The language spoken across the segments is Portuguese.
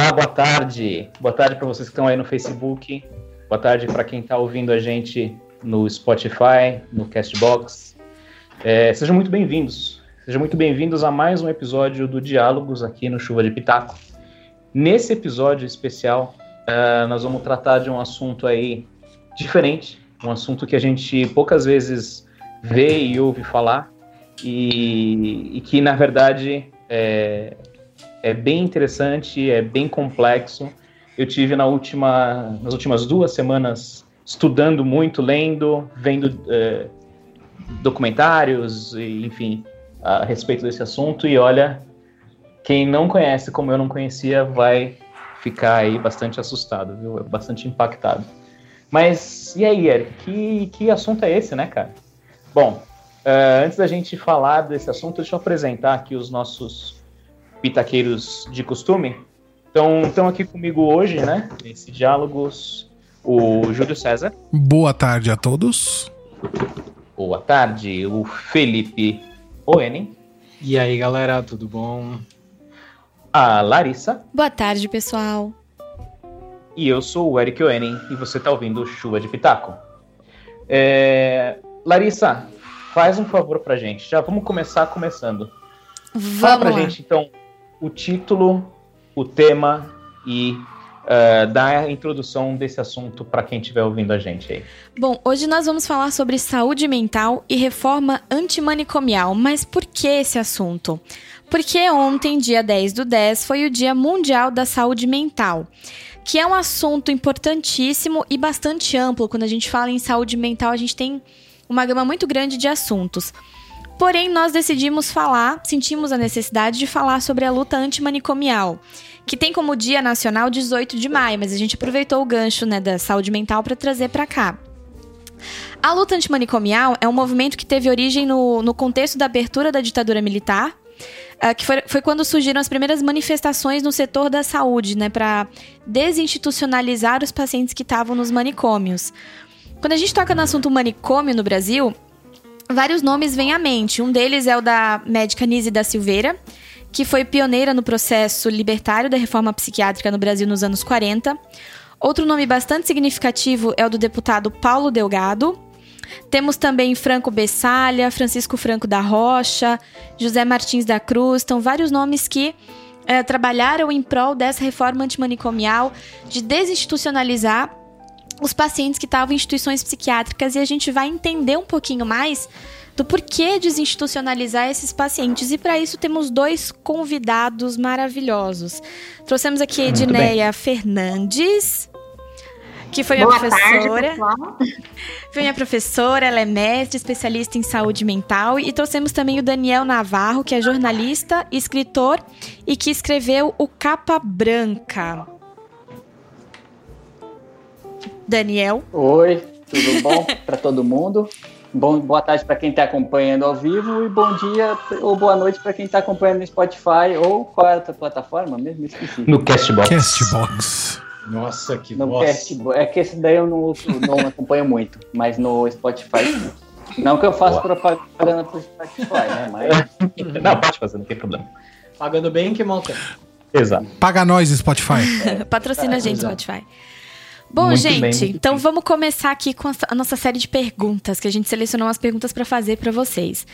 Olá, boa tarde. Boa tarde para vocês que estão aí no Facebook. Boa tarde para quem está ouvindo a gente no Spotify, no Castbox. É, sejam muito bem-vindos. Sejam muito bem-vindos a mais um episódio do Diálogos aqui no Chuva de Pitaco. Nesse episódio especial, uh, nós vamos tratar de um assunto aí diferente, um assunto que a gente poucas vezes vê e ouve falar e, e que, na verdade, é, é bem interessante, é bem complexo. Eu tive na última, nas últimas duas semanas estudando muito, lendo, vendo é, documentários, e, enfim, a respeito desse assunto. E olha, quem não conhece, como eu não conhecia, vai ficar aí bastante assustado, viu? Bastante impactado. Mas e aí, Eric? Que, que assunto é esse, né, cara? Bom, uh, antes da gente falar desse assunto, deixa eu apresentar aqui os nossos pitaqueiros de costume. Então, estão aqui comigo hoje, né? Nesse diálogos, o Júlio César. Boa tarde a todos. Boa tarde, o Felipe Oenen. E aí, galera, tudo bom? A Larissa. Boa tarde, pessoal. E eu sou o Eric Oenen e você está ouvindo Chuva de Pitaco. É... Larissa, faz um favor pra gente. Já vamos começar começando. Vamos Fala pra lá. gente, então, o título, o tema e uh, dar a introdução desse assunto para quem estiver ouvindo a gente aí. Bom, hoje nós vamos falar sobre saúde mental e reforma antimanicomial. Mas por que esse assunto? Porque ontem, dia 10 do 10, foi o Dia Mundial da Saúde Mental, que é um assunto importantíssimo e bastante amplo. Quando a gente fala em saúde mental, a gente tem uma gama muito grande de assuntos. Porém, nós decidimos falar, sentimos a necessidade de falar sobre a luta antimanicomial, que tem como Dia Nacional 18 de maio, mas a gente aproveitou o gancho né, da saúde mental para trazer para cá. A luta antimanicomial é um movimento que teve origem no, no contexto da abertura da ditadura militar, uh, que foi, foi, quando surgiram as primeiras manifestações no setor da saúde, né, para desinstitucionalizar os pacientes que estavam nos manicômios. Quando a gente toca no assunto manicômio no Brasil, vários nomes vêm à mente. Um deles é o da médica Nise da Silveira, que foi pioneira no processo libertário da reforma psiquiátrica no Brasil nos anos 40. Outro nome bastante significativo é o do deputado Paulo Delgado. Temos também Franco Bessalha, Francisco Franco da Rocha, José Martins da Cruz. Então, vários nomes que é, trabalharam em prol dessa reforma antimanicomial de desinstitucionalizar os pacientes que estavam em instituições psiquiátricas e a gente vai entender um pouquinho mais do porquê desinstitucionalizar esses pacientes. E para isso temos dois convidados maravilhosos. Trouxemos aqui a Edneia Fernandes, que foi minha Boa professora. Tarde, foi minha professora, ela é mestre, especialista em saúde mental. E trouxemos também o Daniel Navarro, que é jornalista, escritor e que escreveu o Capa Branca. Daniel. Oi, tudo bom para todo mundo? Bom, boa tarde para quem está acompanhando ao vivo e bom dia ou boa noite para quem está acompanhando no Spotify ou qual é a outra plataforma mesmo? Esqueci. No Castbox. Castbox. Nossa, que No. Castbox. É que esse daí eu não, não acompanho muito, mas no Spotify sim. Não que eu faça Boa. propaganda pro Spotify, né? Mas Não, pode fazer, não tem problema. Pagando bem, que mal tem. Exato. Paga nós, Spotify. Patrocina a gente, exato. Spotify. Bom, Muito gente, bem, então bem. vamos começar aqui com a, nossa série de perguntas, que a gente selecionou umas perguntas para fazer para vocês.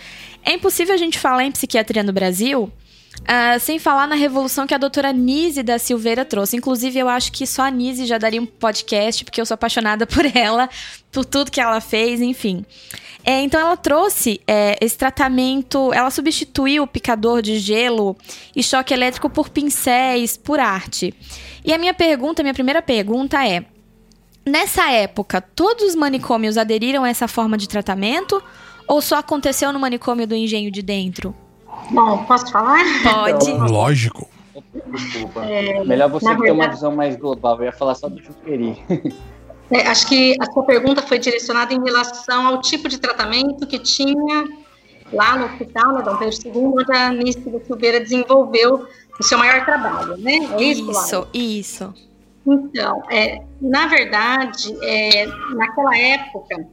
É impossível a gente falar em psiquiatria no Brasil ah, sem falar na revolução que a doutora Nise da Silveira trouxe. Inclusive, eu acho que só a Nise já daria um podcast, porque eu sou apaixonada por ela, por tudo que ela fez, enfim. É, então, ela trouxe é, esse tratamento, ela substituiu o picador de gelo e choque elétrico por pincéis, por arte. E a minha pergunta, minha primeira pergunta é: nessa época, todos os manicômios aderiram a essa forma de tratamento? Ou só aconteceu no manicômio do Engenho de Dentro? Bom, posso falar? Pode. Lógico. Desculpa. Melhor você na ter uma verdade- visão mais global. Eu ia falar só do Juqueri. É, acho que a sua pergunta foi direcionada em relação ao tipo de tratamento que tinha lá no hospital, né, Dom Pedro II, onde a Nícia da Silveira desenvolveu o seu maior trabalho, né? É isso? Isso, isso. Então, é, na verdade, é, naquela época,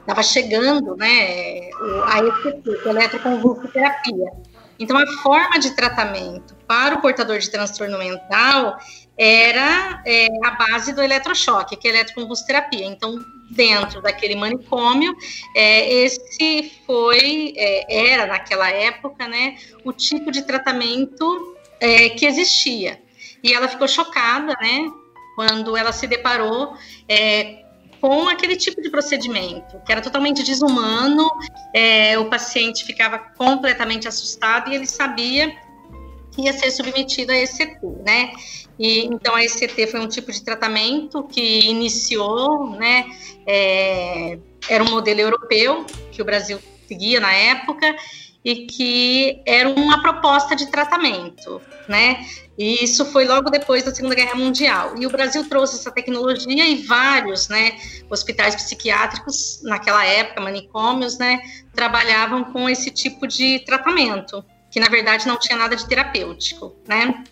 estava chegando né, a ECT, eletroconvulsoterapia. Então, a forma de tratamento para o portador de transtorno mental era é, a base do eletrochoque, que é a eletroconvulsoterapia. Então, dentro daquele manicômio, é, esse foi, é, era naquela época, né, o tipo de tratamento é, que existia. E ela ficou chocada, né, quando ela se deparou é, com aquele tipo de procedimento, que era totalmente desumano, é, o paciente ficava completamente assustado e ele sabia que ia ser submetido a ECT, né? E, então, a ECT foi um tipo de tratamento que iniciou, né? É, era um modelo europeu que o Brasil seguia na época e que era uma proposta de tratamento, né? E isso foi logo depois da Segunda Guerra Mundial. E o Brasil trouxe essa tecnologia e vários, né, hospitais psiquiátricos naquela época, manicômios, né, trabalhavam com esse tipo de tratamento, que na verdade não tinha nada de terapêutico, né?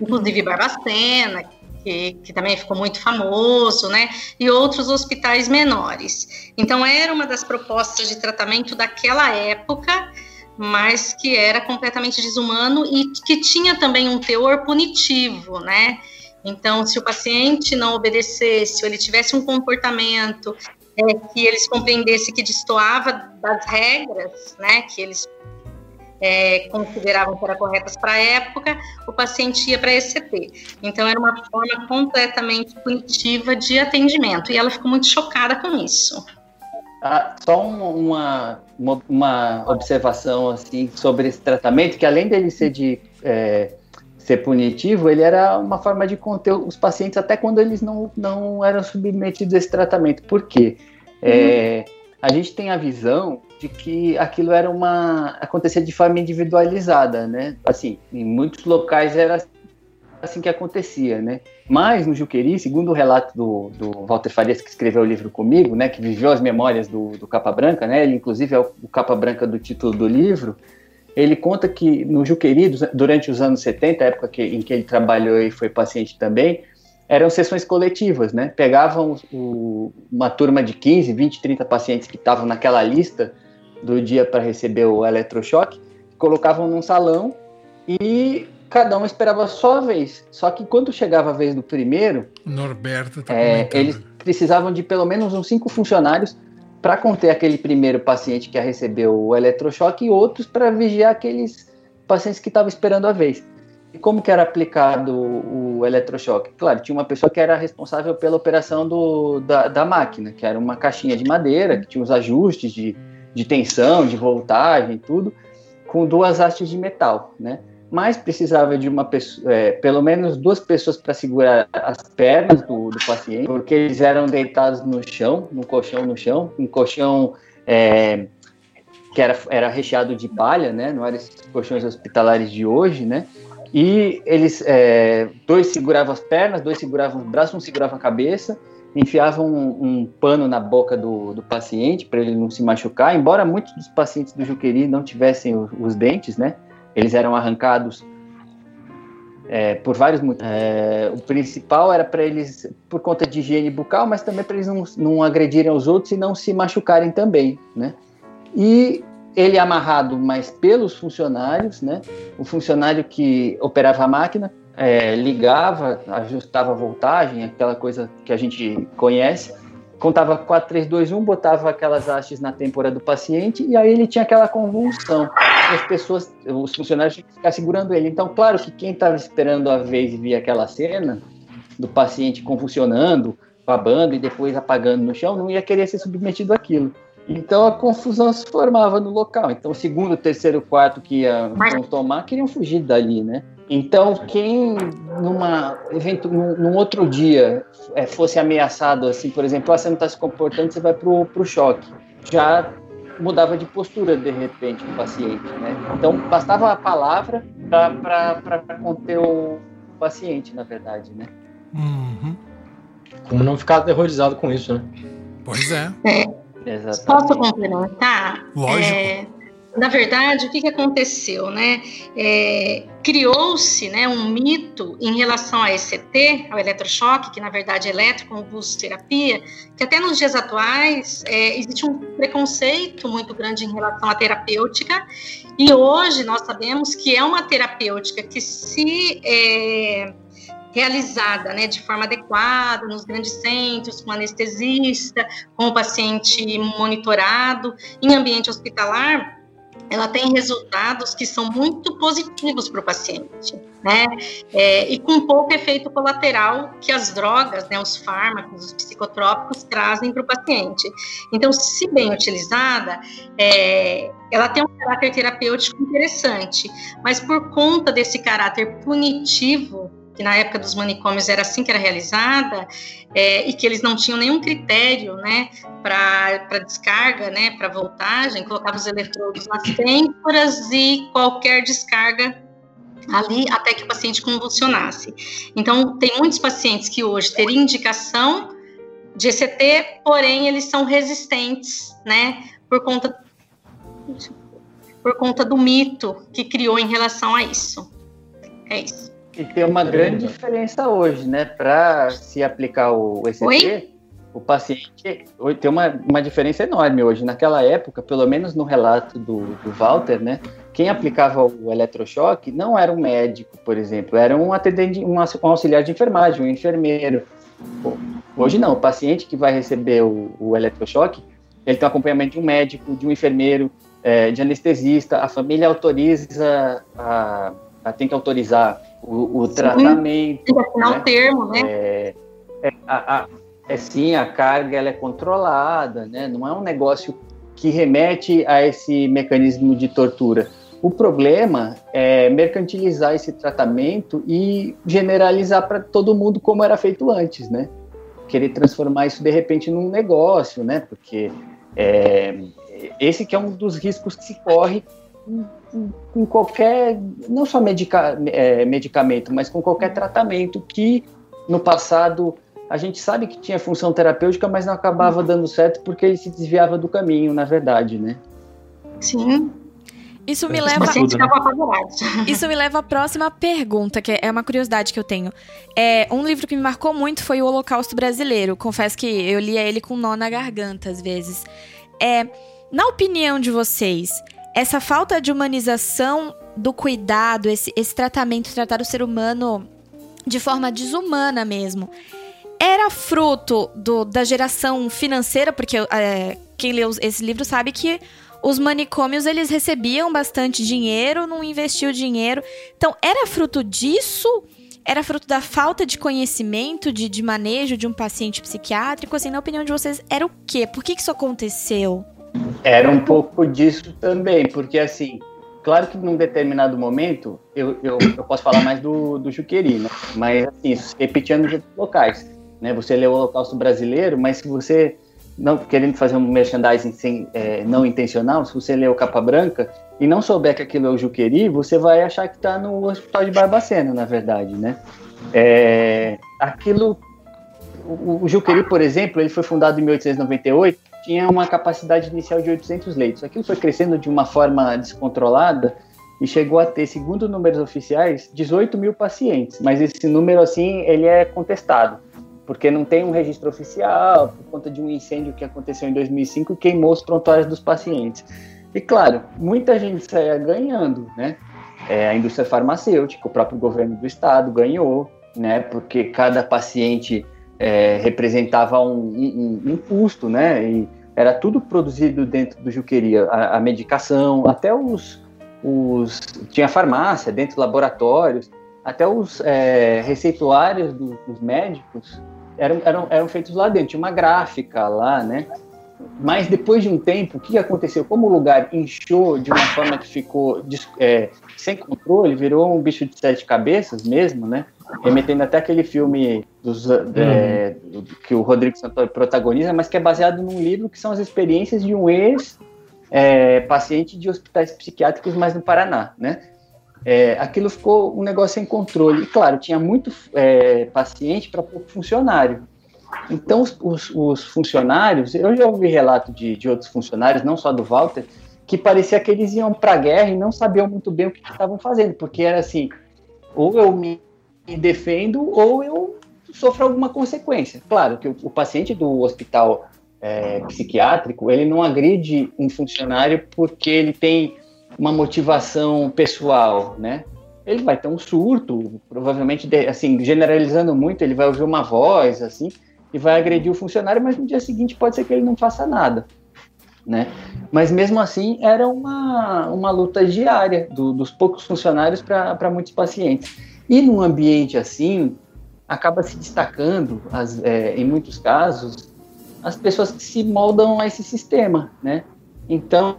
Inclusive Barbacena, que, que, também ficou muito famoso, né? E outros hospitais menores. Então, era uma das propostas de tratamento daquela época, mas que era completamente desumano e que tinha também um teor punitivo, né? Então, se o paciente não obedecesse, ou ele tivesse um comportamento é, que eles compreendessem que destoava das regras, né? Que eles é, consideravam que eram corretas para a época, o paciente ia para ECT. Então, era uma forma completamente punitiva de atendimento, e ela ficou muito chocada com isso. Ah, só uma, uma, uma, observação assim sobre esse tratamento, que além dele ser de é, ser punitivo, ele era uma forma de conter os pacientes até quando eles não, não eram submetidos a esse tratamento. Por quê? É, a gente tem a visão de que aquilo era uma acontecia de forma individualizada, né? Assim, em muitos locais era assim que acontecia, né? Mas no Juqueri, segundo o relato do, do Walter Farias, que escreveu o livro comigo, né, que viveu as memórias do, do Capa Branca, né? Ele inclusive é o, o Capa Branca do título do livro. Ele conta que no Juqueri, durante os anos 70, época que, em que ele trabalhou e foi paciente também, eram sessões coletivas, né? Pegavam o, uma turma de 15, 20, 30 pacientes que estavam naquela lista do dia para receber o eletrochoque, colocavam num salão e cada um esperava a sua vez. Só que quando chegava a vez do primeiro, Norberto tá é, eles precisavam de pelo menos uns cinco funcionários para conter aquele primeiro paciente que ia receber o eletrochoque e outros para vigiar aqueles pacientes que estavam esperando a vez. E como que era aplicado o, o eletrochoque? Claro, tinha uma pessoa que era responsável pela operação do, da, da máquina, que era uma caixinha de madeira, que tinha os ajustes de, de tensão, de voltagem, tudo, com duas hastes de metal, né? Mas precisava de uma pessoa, é, pelo menos duas pessoas para segurar as pernas do, do, paciente, porque eles eram deitados no chão, no colchão no chão, um colchão é, que era, era recheado de palha, né? Não eram esses colchões hospitalares de hoje, né? E eles, é, dois seguravam as pernas, dois seguravam os braços, um segurava a cabeça, enfiavam um, um pano na boca do, do paciente para ele não se machucar. Embora muitos dos pacientes do Juqueri não tivessem os, os dentes, né? Eles eram arrancados é, por vários motivos. É, o principal era para eles, por conta de higiene bucal, mas também para eles não, não agredirem os outros e não se machucarem também, né? E ele amarrado mais pelos funcionários, né? O funcionário que operava a máquina é, ligava, ajustava a voltagem, aquela coisa que a gente conhece, contava 4, 3, 2, 1, botava aquelas hastes na têmpora do paciente e aí ele tinha aquela convulsão. As pessoas, os funcionários tinham que ficar segurando ele. Então, claro que quem estava esperando a vez e via aquela cena do paciente convulsionando, babando e depois apagando no chão, não ia querer ser submetido àquilo. Então a confusão se formava no local. Então o segundo, terceiro, quarto que iam tomar queriam fugir dali, né? Então, quem numa evento, num, num outro dia é, fosse ameaçado assim, por exemplo, ah, você não está se comportando, você vai pro, pro choque. Já mudava de postura de repente o paciente, né? Então, bastava a palavra para conter o paciente, na verdade, né? Uhum. Como não ficar aterrorizado com isso, né? Pois é. é. Exatamente. Posso complementar? Lógico. É, na verdade, o que, aconteceu, né? É, Criou-se né, um mito em relação a ECT, ao eletrochoque, que na verdade é eletroconvulsoterapia, que até nos dias atuais é, existe um preconceito muito grande em relação à terapêutica, e hoje nós sabemos que é uma terapêutica que se é, realizada né, de forma adequada nos grandes centros, com anestesista, com o paciente monitorado, em ambiente hospitalar, ela tem resultados que são muito positivos para o paciente, né? É, e com pouco efeito colateral que as drogas, né, os fármacos, os psicotrópicos trazem para o paciente. Então, se bem utilizada, é, ela tem um caráter terapêutico interessante, mas por conta desse caráter punitivo que na época dos manicômios era assim que era realizada, é, e que eles não tinham nenhum critério né, para descarga, né, para voltagem, colocava os eletrodos nas têmporas e qualquer descarga ali até que o paciente convulsionasse. Então, tem muitos pacientes que hoje teriam indicação de ECT, porém eles são resistentes, né, por conta por conta do mito que criou em relação a isso. É isso. E tem uma grande diferença hoje, né? Para se aplicar o ECT, Oi? o paciente tem uma, uma diferença enorme hoje. Naquela época, pelo menos no relato do, do Walter, né? Quem aplicava o eletrochoque não era um médico, por exemplo, era um atendente, um auxiliar de enfermagem, um enfermeiro. Hoje não, o paciente que vai receber o, o eletrochoque, ele tem um acompanhamento de um médico, de um enfermeiro, é, de anestesista, a família autoriza, a, a, tem que autorizar o, o tratamento. Tem que assinar né? o termo, né? É, é, a, a, é sim, a carga ela é controlada, né? Não é um negócio que remete a esse mecanismo de tortura. O problema é mercantilizar esse tratamento e generalizar para todo mundo como era feito antes, né? Querer transformar isso de repente num negócio, né? Porque é, esse que é um dos riscos que se corre com qualquer, não só medica, é, medicamento, mas com qualquer tratamento que no passado a gente sabe que tinha função terapêutica, mas não acabava dando certo porque ele se desviava do caminho, na verdade, né? Sim. Isso me leva. Tudo, né? Isso me leva à próxima pergunta, que é uma curiosidade que eu tenho. É, um livro que me marcou muito foi o Holocausto Brasileiro. Confesso que eu lia ele com nó na garganta às vezes. É, na opinião de vocês, essa falta de humanização do cuidado, esse, esse tratamento, tratar o ser humano de forma desumana mesmo, era fruto do, da geração financeira, porque é, quem leu esse livro sabe que os manicômios eles recebiam bastante dinheiro, não investiu dinheiro. Então, era fruto disso? Era fruto da falta de conhecimento, de, de manejo de um paciente psiquiátrico? Assim, na opinião de vocês, era o quê? Por que, que isso aconteceu? Era um pouco disso também, porque assim, claro que num determinado momento, eu, eu, eu posso falar mais do, do Juqueri, né? Mas assim, repetindo os locais. Né? Você lê o Holocausto Brasileiro, mas se você, não querendo fazer um merchandising sem, é, não intencional, se você lê o Capa Branca e não souber que aquilo é o Juqueri, você vai achar que está no Hospital de Barbacena, na verdade, né? É, aquilo, o, o Juqueri, por exemplo, ele foi fundado em 1898 tinha uma capacidade inicial de 800 leitos. Aquilo foi crescendo de uma forma descontrolada e chegou a ter, segundo números oficiais, 18 mil pacientes. Mas esse número, assim, ele é contestado, porque não tem um registro oficial, por conta de um incêndio que aconteceu em 2005 e queimou os prontuários dos pacientes. E, claro, muita gente saía ganhando, né? É, a indústria farmacêutica, o próprio governo do estado ganhou, né? Porque cada paciente é, representava um, um, um, custo, né? E era tudo produzido dentro do Juqueria, a, a medicação, até os, os, tinha farmácia dentro laboratórios, até os é, receituários do, dos médicos eram, eram, eram feitos lá dentro, tinha uma gráfica lá, né? Mas depois de um tempo, o que aconteceu? Como o lugar inchou de uma forma que ficou é, sem controle, virou um bicho de sete cabeças mesmo, né? remetendo até aquele filme dos, uhum. é, que o Rodrigo Santoro protagoniza, mas que é baseado num livro que são as experiências de um ex-paciente é, de hospitais psiquiátricos, mas no Paraná, né? É, aquilo ficou um negócio sem controle. E, claro, tinha muito é, paciente para pouco funcionário. Então, os, os, os, funcionários, eu já ouvi relato de, de outros funcionários, não só do Walter, que parecia que eles iam para a guerra e não sabiam muito bem o que estavam fazendo, porque era assim, ou eu me defendo ou eu sofro alguma consequência. Claro que o, o paciente do hospital é, psiquiátrico, ele não agride um funcionário porque ele tem uma motivação pessoal, né? ele vai ter um surto, provavelmente, assim, generalizando muito, ele vai ouvir uma voz, assim, e vai agredir o funcionário, mas no dia seguinte pode ser que ele não faça nada, né? Mas mesmo assim, era uma, uma luta diária do, dos poucos funcionários para muitos pacientes. E num ambiente assim, acaba se destacando, as, é, em muitos casos, as pessoas que se moldam a esse sistema, né? Então,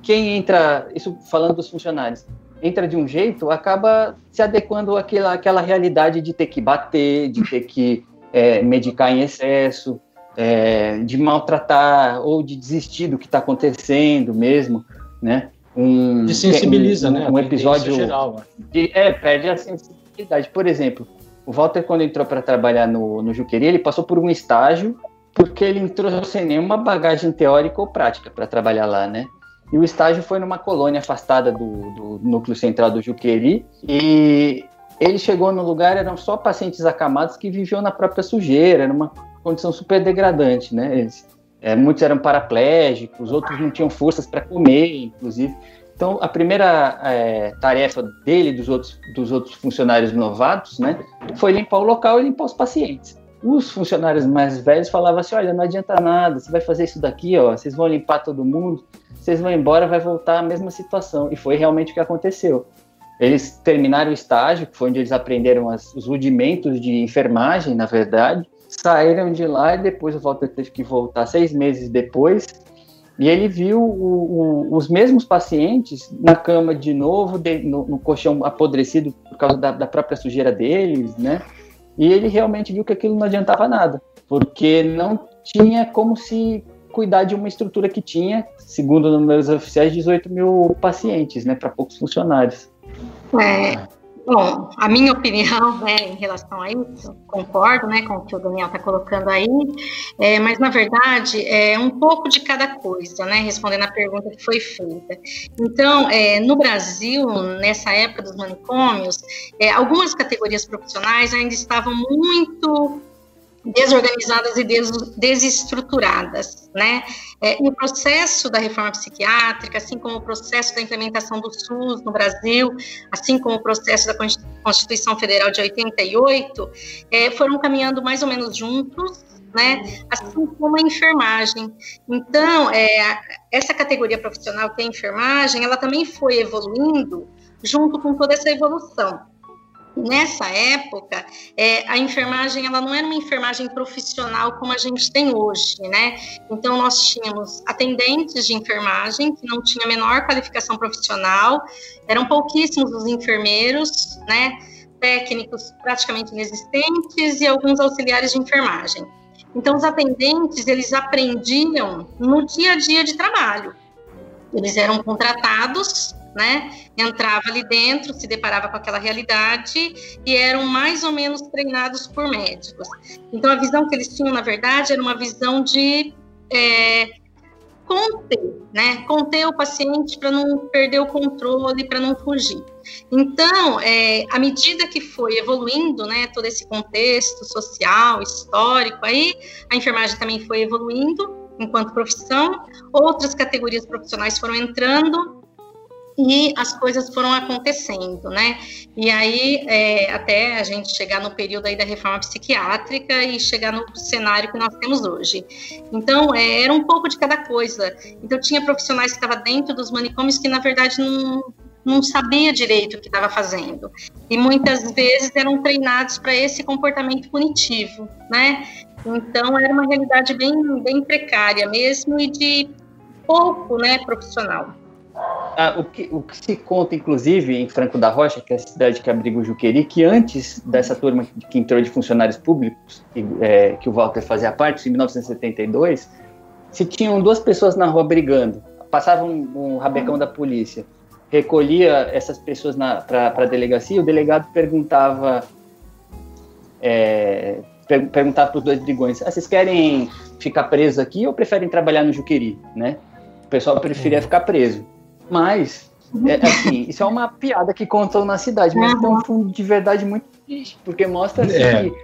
quem entra, isso falando dos funcionários, entra de um jeito, acaba se adequando àquela, àquela realidade de ter que bater, de ter que é, medicar em excesso, é, de maltratar ou de desistir do que está acontecendo mesmo, né? Um, de sensibiliza, um, né? Um episódio geral, de, é perde a sensibilidade. Por exemplo, o Walter quando entrou para trabalhar no, no Juqueri, ele passou por um estágio porque ele entrou sem nenhuma bagagem teórica ou prática para trabalhar lá, né? E o estágio foi numa colônia afastada do, do núcleo central do Juqueri. E ele chegou no lugar, eram só pacientes acamados que viviam na própria sujeira, era uma condição super degradante, né? Eles, é, muitos eram paraplégicos, outros não tinham forças para comer, inclusive. Então, a primeira é, tarefa dele e dos outros, dos outros funcionários novatos, né, foi limpar o local e limpar os pacientes. Os funcionários mais velhos falavam assim: olha, não adianta nada, você vai fazer isso daqui, ó, vocês vão limpar todo mundo, vocês vão embora, vai voltar a mesma situação. E foi realmente o que aconteceu. Eles terminaram o estágio, que foi onde eles aprenderam as, os rudimentos de enfermagem, na verdade, saíram de lá e depois o Walter teve que voltar seis meses depois. E ele viu o, o, os mesmos pacientes na cama de novo, de, no, no, colchão apodrecido por causa da, da própria sujeira deles, né? E ele realmente viu que aquilo não adiantava nada, porque não tinha como se cuidar de uma estrutura que tinha, segundo números oficiais, 18 mil pacientes, né, para poucos funcionários. É, bom, a minha opinião né, em relação a isso, concordo né, com o que o Daniel está colocando aí, é, mas na verdade é um pouco de cada coisa, né, respondendo a pergunta que foi feita. Então, é, no Brasil, nessa época dos manicômios, é, algumas categorias profissionais ainda estavam muito desorganizadas e des desestruturadas, né? É, e o processo da reforma psiquiátrica, assim como o processo da implementação do SUS no Brasil, assim como o processo da Constituição Federal de 88, é, foram caminhando mais ou menos juntos, né? Assim como a enfermagem. Então, é, essa categoria profissional que é a enfermagem, ela também foi evoluindo junto com toda essa evolução. Nessa época, é, a enfermagem ela não era uma enfermagem profissional como a gente tem hoje, né? Então nós tínhamos atendentes de enfermagem que não tinha menor qualificação profissional, eram pouquíssimos os enfermeiros, né? Técnicos praticamente inexistentes e alguns auxiliares de enfermagem. Então os atendentes eles aprendiam no dia a dia de trabalho. Eles eram contratados né? Entrava ali dentro, se deparava com aquela realidade e eram mais ou menos treinados por médicos. Então, a visão que eles tinham, na verdade, era uma visão de é, conter, né? Conter o paciente para não perder o controle, para não fugir. Então, é, à medida que foi evoluindo, né, todo esse contexto social, histórico, aí a enfermagem também foi evoluindo enquanto profissão, outras categorias profissionais foram entrando e as coisas foram acontecendo, né? E aí, é, até a gente chegar no período aí da reforma psiquiátrica e chegar no cenário que nós temos hoje. Então, é, era um pouco de cada coisa. Então, tinha profissionais que estavam dentro dos manicômios que, na verdade, não, não sabia direito o que estava fazendo. E muitas vezes eram treinados para esse comportamento punitivo, né? Então, era uma realidade bem, bem precária mesmo e de pouco, né, profissional. Ah, o, que, o que se conta, inclusive, em Franco da Rocha, que é a cidade que abriga o Juqueri, que antes dessa turma que entrou de funcionários públicos, que, é, que o Walter fazia parte, em 1972, se tinham duas pessoas na rua brigando, passava um, um rabecão da polícia, recolhia essas pessoas para a delegacia, o delegado perguntava é, per, perguntava para os dois brigões, ah, vocês querem ficar presos aqui ou preferem trabalhar no Juqueri, né? O pessoal preferia ficar preso. Mas, é, assim, isso é uma piada que contam na cidade, mas tem um fundo de verdade muito triste, porque mostra assim, é. que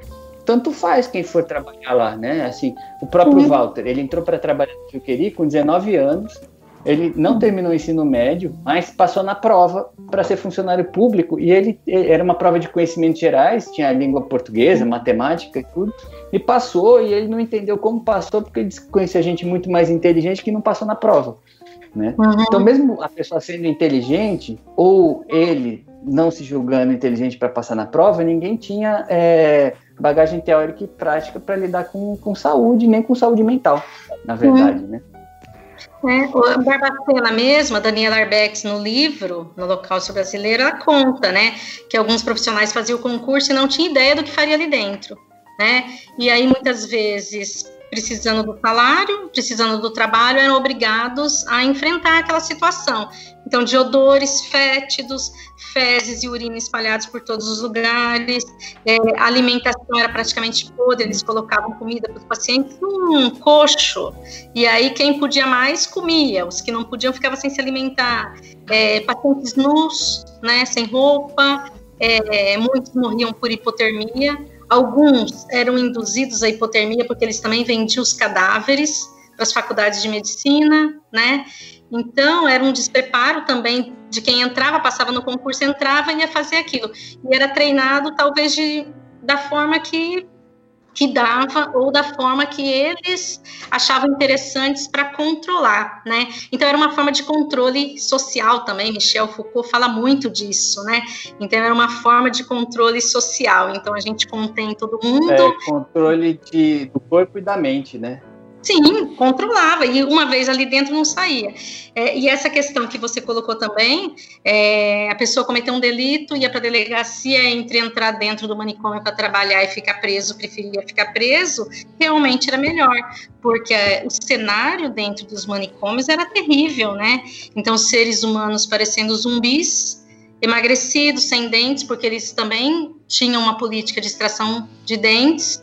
tanto faz quem for trabalhar lá, né? Assim, o próprio uhum. Walter, ele entrou para trabalhar no Juqueri com 19 anos, ele não terminou o ensino médio, mas passou na prova para ser funcionário público e ele, ele, era uma prova de conhecimentos gerais, tinha língua portuguesa, matemática e tudo, e passou e ele não entendeu como passou porque ele conhecia gente muito mais inteligente que não passou na prova. Né? Uhum. Então, mesmo a pessoa sendo inteligente, ou ele não se julgando inteligente para passar na prova, ninguém tinha é, bagagem teórica e prática para lidar com, com saúde, nem com saúde mental, na verdade, uhum. né? É, a Barbacena mesmo, a Daniela Arbex, no livro, no Holocausto Brasileiro, ela conta, né, que alguns profissionais faziam o concurso e não tinham ideia do que faria ali dentro, né, e aí muitas vezes precisando do salário, precisando do trabalho, eram obrigados a enfrentar aquela situação. Então, de odores fétidos, fezes e urina espalhados por todos os lugares, é, a alimentação era praticamente podre, eles colocavam comida para os pacientes num coxo, e aí quem podia mais comia, os que não podiam ficavam sem se alimentar. É, pacientes nus, né, sem roupa, é, muitos morriam por hipotermia, Alguns eram induzidos à hipotermia porque eles também vendiam os cadáveres para as faculdades de medicina, né? Então, era um despreparo também de quem entrava, passava no concurso, entrava e ia fazer aquilo. E era treinado, talvez, de, da forma que que dava ou da forma que eles achavam interessantes para controlar, né? Então era uma forma de controle social também. Michel Foucault fala muito disso, né? Então era uma forma de controle social. Então a gente contém todo mundo. É, controle de, do corpo e da mente, né? Sim, controlava, e uma vez ali dentro não saía. É, e essa questão que você colocou também, é, a pessoa cometeu um delito, ia para a delegacia, entre entrar dentro do manicômio para trabalhar e ficar preso, preferia ficar preso, realmente era melhor, porque é, o cenário dentro dos manicômios era terrível, né? Então, seres humanos parecendo zumbis, emagrecidos, sem dentes, porque eles também tinham uma política de extração de dentes,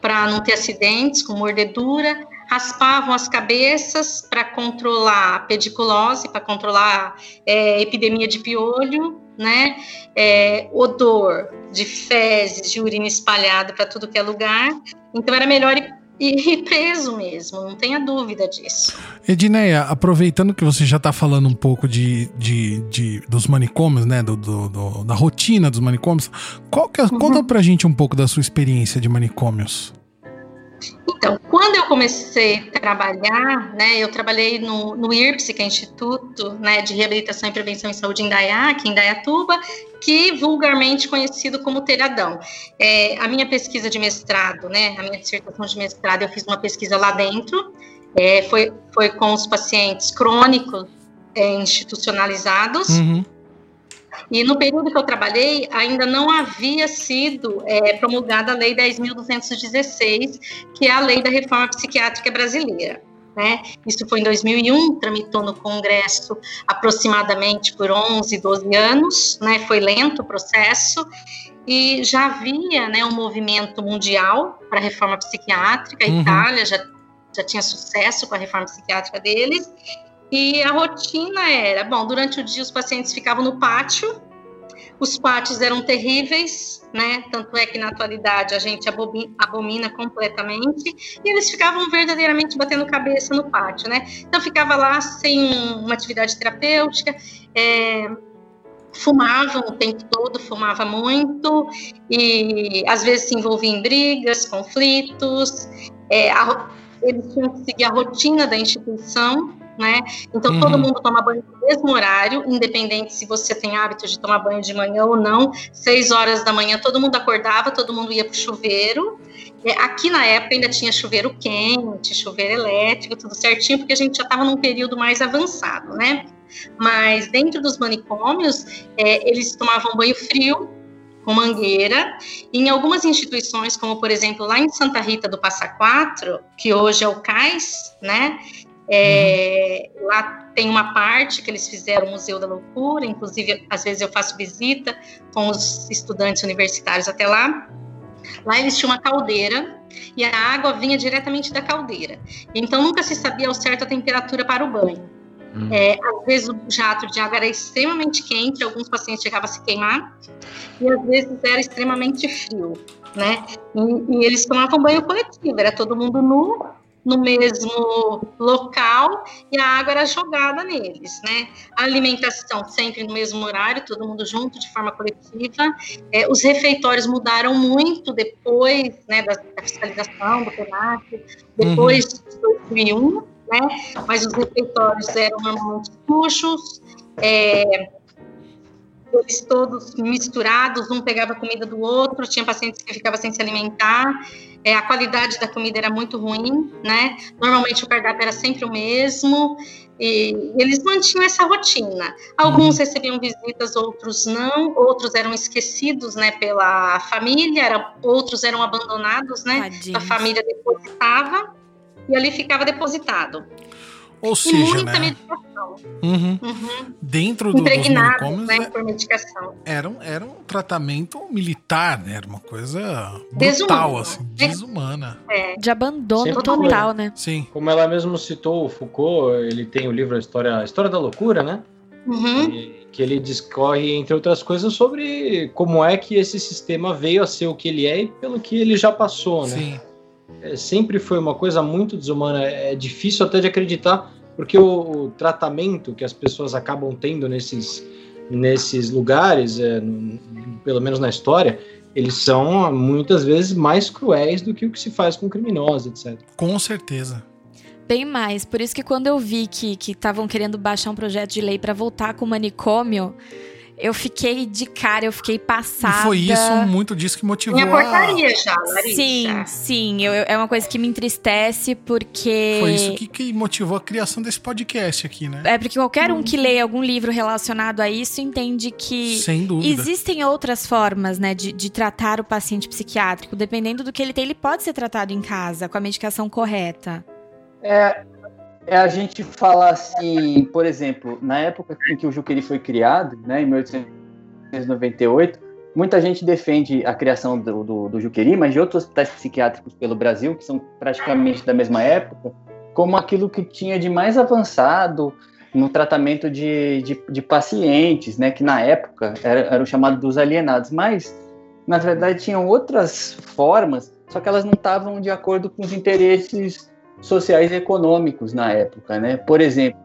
para não ter acidentes com mordedura, raspavam as cabeças para controlar a pediculose, para controlar é, epidemia de piolho, né? É, odor de fezes, de urina espalhada para tudo que é lugar. Então era melhor ir, ir preso mesmo, não tenha dúvida disso. Edneia, aproveitando que você já está falando um pouco de, de, de, dos manicômios, né? Do, do, do, da rotina dos manicômios, qual que é, uhum. conta pra gente um pouco da sua experiência de manicômios. Então, quando eu comecei a trabalhar, né, eu trabalhei no, no IRPS, que é Instituto né, de Reabilitação e Prevenção em Saúde em Dayá, aqui em Dayatuba, que vulgarmente conhecido como telhadão. É, a minha pesquisa de mestrado, né, a minha dissertação de mestrado, eu fiz uma pesquisa lá dentro, é, foi, foi com os pacientes crônicos é, institucionalizados, uhum. E no período que eu trabalhei, ainda não havia sido é, promulgada a Lei 10.216, que é a Lei da Reforma Psiquiátrica Brasileira. Né? Isso foi em 2001, tramitou no Congresso aproximadamente por 11, 12 anos, né? foi lento o processo, e já havia né, um movimento mundial para a reforma psiquiátrica, a uhum. Itália já, já tinha sucesso com a reforma psiquiátrica deles, e a rotina era, bom, durante o dia os pacientes ficavam no pátio, os pátios eram terríveis, né? Tanto é que na atualidade a gente abomina completamente, e eles ficavam verdadeiramente batendo cabeça no pátio, né? Então ficava lá sem uma atividade terapêutica, é, fumavam o tempo todo, fumava muito, e às vezes se envolvia em brigas, conflitos, é, a, eles tinham que seguir a rotina da instituição, né? Então uhum. todo mundo toma banho no mesmo horário, independente se você tem hábito de tomar banho de manhã ou não. Seis horas da manhã todo mundo acordava, todo mundo ia para o chuveiro. É, aqui na época ainda tinha chuveiro quente, chuveiro elétrico, tudo certinho, porque a gente já estava num período mais avançado, né? Mas dentro dos manicômios, é, eles tomavam banho frio, com mangueira. Em algumas instituições, como por exemplo lá em Santa Rita do Passa Quatro, que hoje é o CAIS, né? É, uhum. Lá tem uma parte que eles fizeram o Museu da Loucura, inclusive às vezes eu faço visita com os estudantes universitários até lá. Lá eles tinham uma caldeira e a água vinha diretamente da caldeira. Então nunca se sabia ao certo a temperatura para o banho. Uhum. É, às vezes o jato de água era extremamente quente, alguns pacientes chegavam a se queimar, e às vezes era extremamente frio, né? E, e eles tomavam banho coletivo, era todo mundo nu, no mesmo local e a água era jogada neles, né? A alimentação sempre no mesmo horário, todo mundo junto, de forma coletiva. É, os refeitórios mudaram muito depois né, da, da fiscalização do PENAC, depois uhum. de 2001, né? Mas os refeitórios eram normalmente sujos, é, eles todos misturados, um pegava a comida do outro, tinha pacientes que ficavam sem se alimentar, é, a qualidade da comida era muito ruim, né? Normalmente o cardápio era sempre o mesmo, e eles mantinham essa rotina. Alguns uhum. recebiam visitas, outros não, outros eram esquecidos, né, pela família, era, outros eram abandonados, né? A família depositava e ali ficava depositado. Ou e seja, muita né? medicação. Uhum. Uhum. Dentro do, dos manicômios, né, por medicação. Era um, era um tratamento militar, né? Era uma coisa brutal, desumana. assim, desumana. É. De abandono Sempre total, né? Sim. Como ela mesmo citou, o Foucault, ele tem o livro A História, a História da Loucura, né? Uhum. E, que ele discorre, entre outras coisas, sobre como é que esse sistema veio a ser o que ele é e pelo que ele já passou, né? Sim é, sempre foi uma coisa muito desumana. É difícil até de acreditar, porque o, o tratamento que as pessoas acabam tendo nesses, nesses lugares, é, no, pelo menos na história, eles são muitas vezes mais cruéis do que o que se faz com criminosos, etc. Com certeza. Bem mais. Por isso que quando eu vi que estavam querendo baixar um projeto de lei para voltar com o manicômio, eu fiquei de cara, eu fiquei passada. E foi isso, muito disso que motivou Minha portaria já, Larissa. Sim, sim. Eu, é uma coisa que me entristece, porque... Foi isso que, que motivou a criação desse podcast aqui, né? É, porque qualquer um que lê algum livro relacionado a isso entende que... Sem dúvida. Existem outras formas, né, de, de tratar o paciente psiquiátrico. Dependendo do que ele tem, ele pode ser tratado em casa, com a medicação correta. É, é a gente falar assim, por exemplo, na época em que o Juqueri foi criado, né, em 1898, muita gente defende a criação do, do, do Juqueri, mas de outros hospitais psiquiátricos pelo Brasil, que são praticamente da mesma época, como aquilo que tinha de mais avançado no tratamento de, de, de pacientes, né, que na época era, eram chamados dos alienados, mas na verdade tinham outras formas, só que elas não estavam de acordo com os interesses sociais e econômicos na época, né? Por exemplo,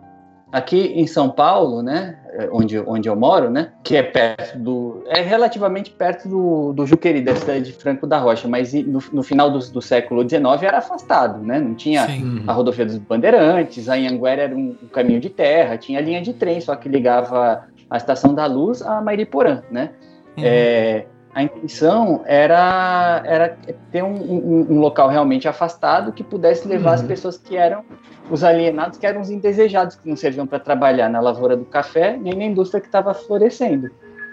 aqui em São Paulo, né, onde, onde eu moro, né, que é perto do, é relativamente perto do, do Juqueri, da cidade de Franco da Rocha, mas no, no final do, do século XIX era afastado, né, não tinha Sim. a rodovia dos Bandeirantes, a Anhanguera era um, um, caminho de terra, tinha a linha de trem, só que ligava a Estação da Luz a Mairiporã, né, uhum. é, a intenção era, era ter um, um, um, local realmente afastado que pudesse levar uhum. as pessoas que eram os alienados, que eram os indesejados, que não serviam para trabalhar na lavoura do café, nem na indústria que estava florescendo.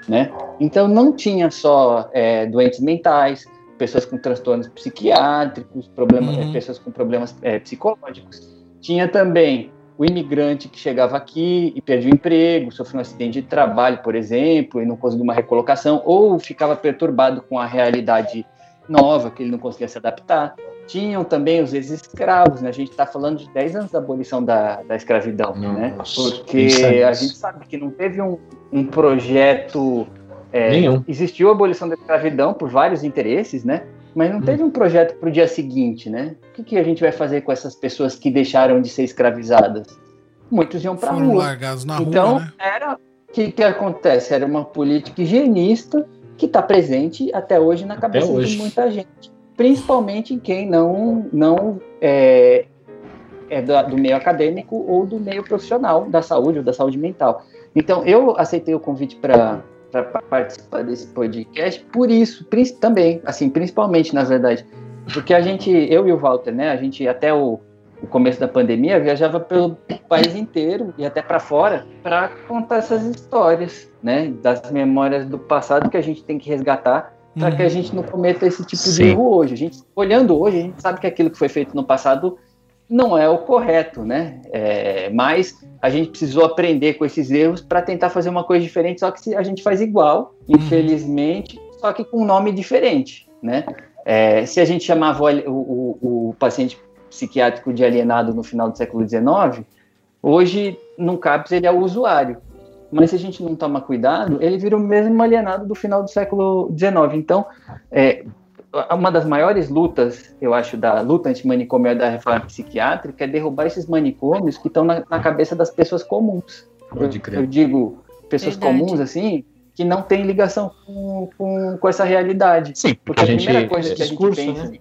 Né? Então não tinha só é, doentes mentais, pessoas com transtornos psiquiátricos, problemas, uhum. pessoas com problemas é, psicológicos. Tinha também o imigrante que chegava aqui e perdia o emprego, sofreu um acidente de trabalho, por exemplo, e não conseguiu uma recolocação, ou ficava perturbado com a realidade nova, que ele não conseguia se adaptar. Tinham também os ex-escravos, né? A gente está falando de 10 anos da abolição da, da escravidão, né? Porque a gente sabe que não teve um, um projeto... É, Nenhum. Existiu a abolição da escravidão por vários interesses, né? Mas não teve um projeto para o dia seguinte, né? O que, que, a gente vai fazer com essas pessoas que deixaram de ser escravizadas? Muitos iam para a rua. largados na então, rua, né? era o que, que acontece? Era uma política higienista que está presente até hoje na cabeça hoje. de muita gente, principalmente em quem não não é, é do, do meio acadêmico ou do meio profissional da saúde ou da saúde mental. Então, eu aceitei o convite para para participar desse podcast por isso, também, assim, principalmente, na verdade, porque a gente, eu e o Walter, né, a gente até o, o começo da pandemia viajava pelo país inteiro e até para fora para contar essas histórias, né, das memórias do passado que a gente tem que resgatar para que a uhum. gente não cometa esse tipo Sim. de erro hoje. A gente, olhando hoje, a gente sabe que aquilo que foi feito no passado não é o correto, né? É, mas a gente precisou aprender com esses erros para tentar fazer uma coisa diferente, só que a gente faz igual, uhum. infelizmente, só que com um nome diferente, né? É, se a gente chamava o, o, o, paciente psiquiátrico de alienado no final do século XIX, hoje no CAPS ele é o usuário. Mas se a gente não toma cuidado, ele vira o mesmo alienado do final do século XIX. Então, é, uma das maiores lutas, eu acho, da luta antimanicomial da reforma psiquiátrica é derrubar esses manicômios que estão na, na, cabeça das pessoas comuns. Eu, eu, digo pessoas Verdade. comuns, assim, que não tem ligação com, com, com essa realidade. Sim, porque a, a primeira coisa que a gente pensa... Né?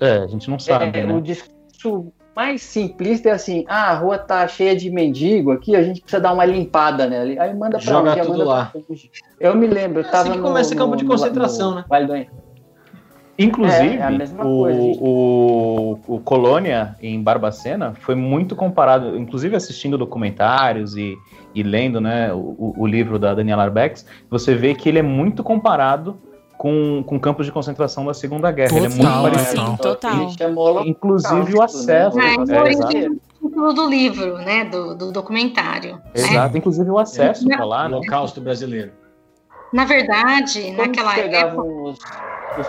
É, a gente não sabe, é, né? O discurso mais simplista é assim: ah, a rua tá cheia de mendigo aqui, a gente precisa dar uma limpada nela. Aí manda pra Joga onde? tudo manda lá. Eu me lembro, eu é tava assim que começa no, campo de concentração, no, né? Vale do Inclusive, é, é o, coisa, o, o, Colônia em Barbacena foi muito comparado, inclusive assistindo documentários e, e lendo né, o, o livro da Daniela Arbex, você vê que ele é muito comparado com, com campos de concentração da Segunda Guerra. Total, ele é muito parecido. Sim, total. Inclusive o acesso. É, é, é título do livro, né? Do, do documentário. Né? Exato, inclusive o acesso para lá. O Holocausto brasileiro. Na verdade, Como naquela época. Os, os,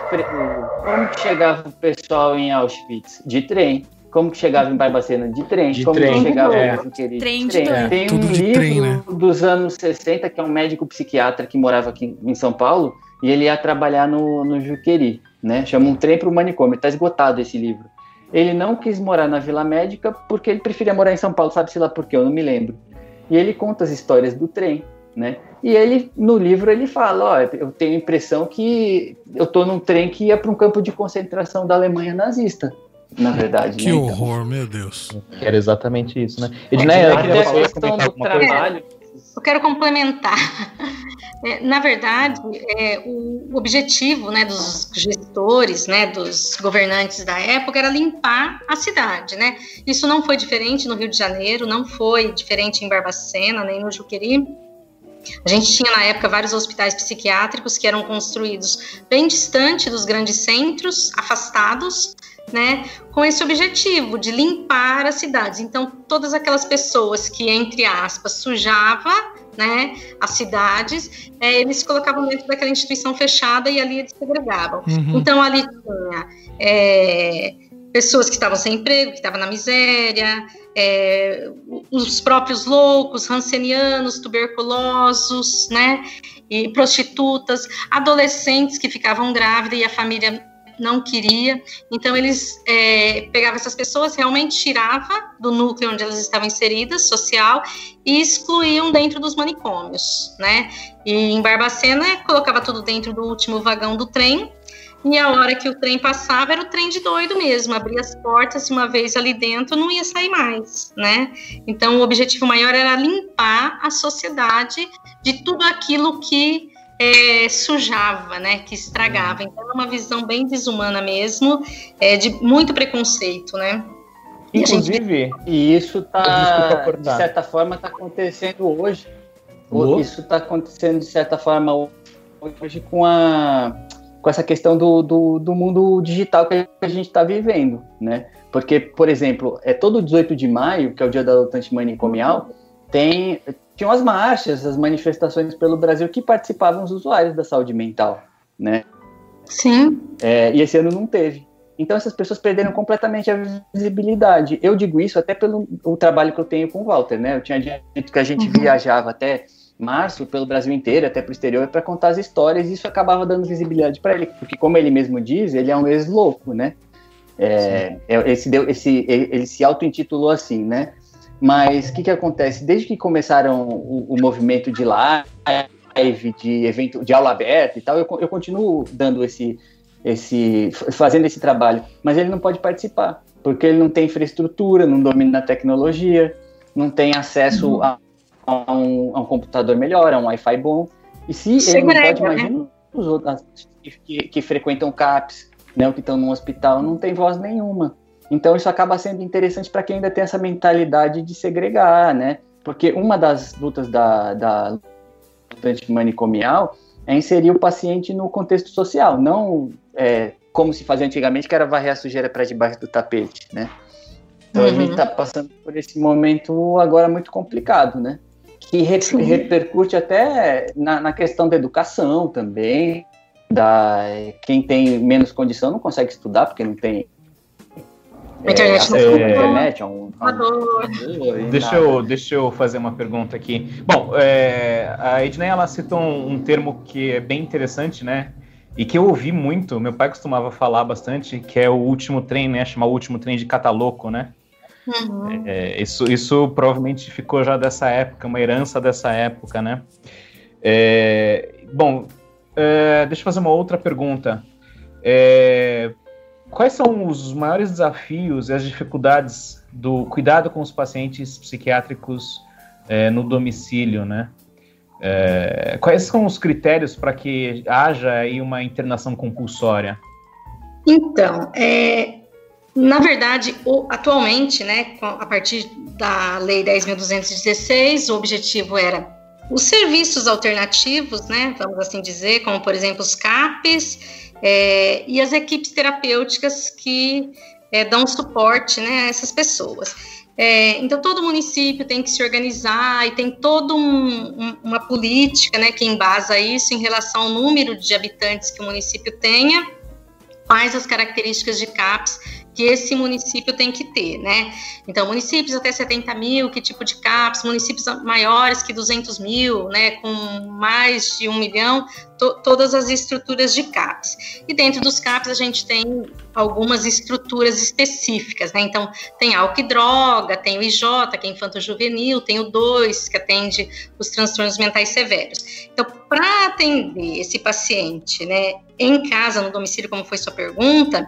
como que chegava o pessoal em Auschwitz? De trem. Como que chegava em Barbacena? De trem. De Como trem. que chegava é. em trem. trem. De trem. Tem um livro trem, né? dos anos 60, que é um médico psiquiatra que morava aqui em São Paulo, e ele ia trabalhar no, no Juqueri, né? Chama um trem para o manicômio. Está esgotado esse livro. Ele não quis morar na Vila Médica porque ele preferia morar em São Paulo, sabe-se lá por quê, eu não me lembro. E ele conta as histórias do trem, né? E ele, no livro, ele fala, ó, eu tenho a impressão que eu tô num trem que ia para um campo de concentração da Alemanha nazista, na verdade. Que né, então. horror, meu Deus. Era exatamente isso, né? Edneia, eu queria falar do trabalho. Eu quero complementar. É, na verdade, é, o objetivo né, dos gestores, né, dos governantes da época era limpar a cidade. Né? Isso não foi diferente no Rio de Janeiro, não foi diferente em Barbacena, nem no Juqueri. A gente tinha na época vários hospitais psiquiátricos que eram construídos bem distante dos grandes centros, afastados, né, com esse objetivo de limpar as cidades. Então, todas aquelas pessoas que, entre aspas, sujava né, as cidades, é, eles colocavam dentro daquela instituição fechada e ali eles segregavam. Uhum. Então, ali tinha é, pessoas que estavam sem emprego, que estavam na miséria, é, os próprios loucos, rancenianos, tuberculosos, né, e prostitutas, adolescentes que ficavam grávidas e a família não queria. Então, eles é, pegavam essas pessoas, realmente tirava do núcleo onde elas estavam inseridas, social, e excluíam dentro dos manicômios, né? E em Barbacena, colocava tudo dentro do último vagão do trem, e a hora que o trem passava era o trem de doido mesmo, abria as portas e uma vez ali dentro não ia sair mais, né? Então o objetivo maior era limpar a sociedade de tudo aquilo que é, sujava, né, que estragava. Então é uma visão bem desumana mesmo, é, de muito preconceito, né? Inclusive, gente... e isso está de certa forma está acontecendo hoje. Isso está acontecendo de certa forma hoje com a com essa questão do, do, do mundo digital que a gente está vivendo, né? Porque, por exemplo, é todo 18 de maio, que é o dia da luta antimanicomial, tem tinham as marchas, as manifestações pelo Brasil que participavam os usuários da saúde mental, né? Sim. É, e esse ano não teve. Então essas pessoas perderam completamente a visibilidade. Eu digo isso até pelo o trabalho que eu tenho com o Walter, né? Eu tinha dito que a gente uhum. viajava até março pelo Brasil inteiro, até para o exterior, para contar as histórias, e isso acabava dando visibilidade para ele, porque como ele mesmo diz, ele é um ex-louco, né? É, é esse, deu, esse, ele se auto-intitulou assim, né? Mas o que, que acontece? Desde que começaram o, o, movimento de live, de evento, de aula aberta e tal, eu, eu continuo dando esse, esse, fazendo esse trabalho, mas ele não pode participar, porque ele não tem infraestrutura, não domina a tecnologia, não tem acesso uhum. a, a, um, a, um, computador melhor, a um Wi-Fi bom. E se ele não pode, né? imagina os outros que, que frequentam CAPS, né, que estão no hospital, não tem voz nenhuma. Então isso acaba sendo interessante para quem ainda tem essa mentalidade de segregar, né? Porque uma das lutas da, da luta antimanicomial é inserir o paciente no contexto social, não é, como se fazia antigamente, que era varrer a sujeira para debaixo do tapete, né? Então uhum. a gente está passando por esse momento agora muito complicado, né? Que repercute até na, na, questão da educação também, da quem tem menos condição não consegue estudar porque não tem a internet não é, internet é um, um... deixa, eu, deixa eu fazer uma pergunta aqui. Bom, é, a Ednei ela citou um, um, termo que é bem interessante, né? e que eu ouvi muito, meu pai costumava falar bastante, que é o último trem, né? Chamar o último trem de Cataloco, né? Uhum. É, isso, isso provavelmente ficou já dessa época, uma herança dessa época, né? É, bom, é, deixa eu fazer uma outra pergunta. É, quais são os maiores desafios e as dificuldades do cuidado com os pacientes psiquiátricos é, no domicílio, né? É, quais são os critérios para que haja aí uma internação compulsória? Então, é, na verdade, atualmente, né, a partir da Lei 10.216, o objetivo era os serviços alternativos, né, vamos assim dizer, como por exemplo os CAPs é, e as equipes terapêuticas que é, dão suporte né, a essas pessoas. É, então, todo município tem que se organizar e tem toda um, um, uma política né, que embasa isso em relação ao número de habitantes que o município tenha, quais as características de CAPS que esse município tem que ter, né? Então, municípios até 70 mil, que tipo de CAPS, municípios maiores que 200 mil, né, com mais de um milhão, to todas as estruturas de CAPS. E dentro dos CAPS a gente tem algumas estruturas específicas, né? Então, tem álcool e droga, tem o IJ, que é infanto-juvenil, tem o 2, que atende os transtornos mentais severos. Então, para atender esse paciente, né, em casa, no domicílio, como foi sua pergunta,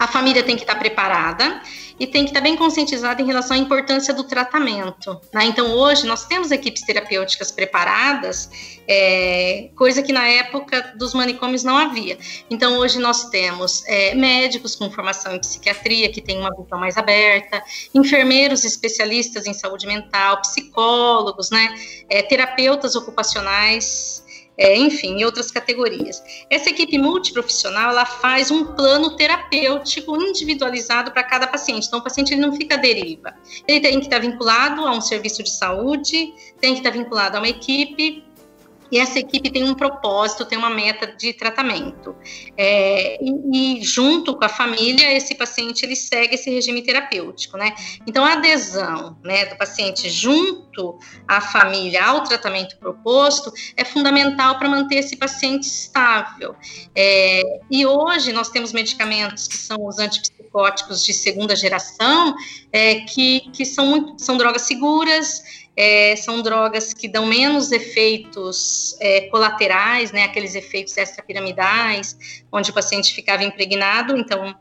a família tem que estar preparada e tem que estar bem conscientizada em relação à importância do tratamento. Né? Então, hoje, nós temos equipes terapêuticas preparadas, é, coisa que na época dos manicômios não havia. Então, hoje nós temos é, médicos com formação em psiquiatria, que têm uma visão mais aberta, enfermeiros especialistas em saúde mental, psicólogos, né? É, terapeutas ocupacionais é, enfim, em outras categorias. Essa equipe multiprofissional, ela faz um plano terapêutico individualizado para cada paciente. Então, o paciente ele não fica à deriva. Ele tem que estar vinculado a um serviço de saúde, tem que estar vinculado a uma equipe, e essa equipe tem um propósito, tem uma meta de tratamento. É, e, e, junto com a família, esse paciente ele segue esse regime terapêutico, né? Então, a adesão né, do paciente junto à família ao tratamento proposto é fundamental para manter esse paciente estável. É, e hoje nós temos medicamentos que são os antipsicóticos de segunda geração, é, que, que são, muito, são drogas seguras, é, são drogas que dão menos efeitos é, colaterais, né, aqueles efeitos extrapiramidais, onde o paciente ficava impregnado, então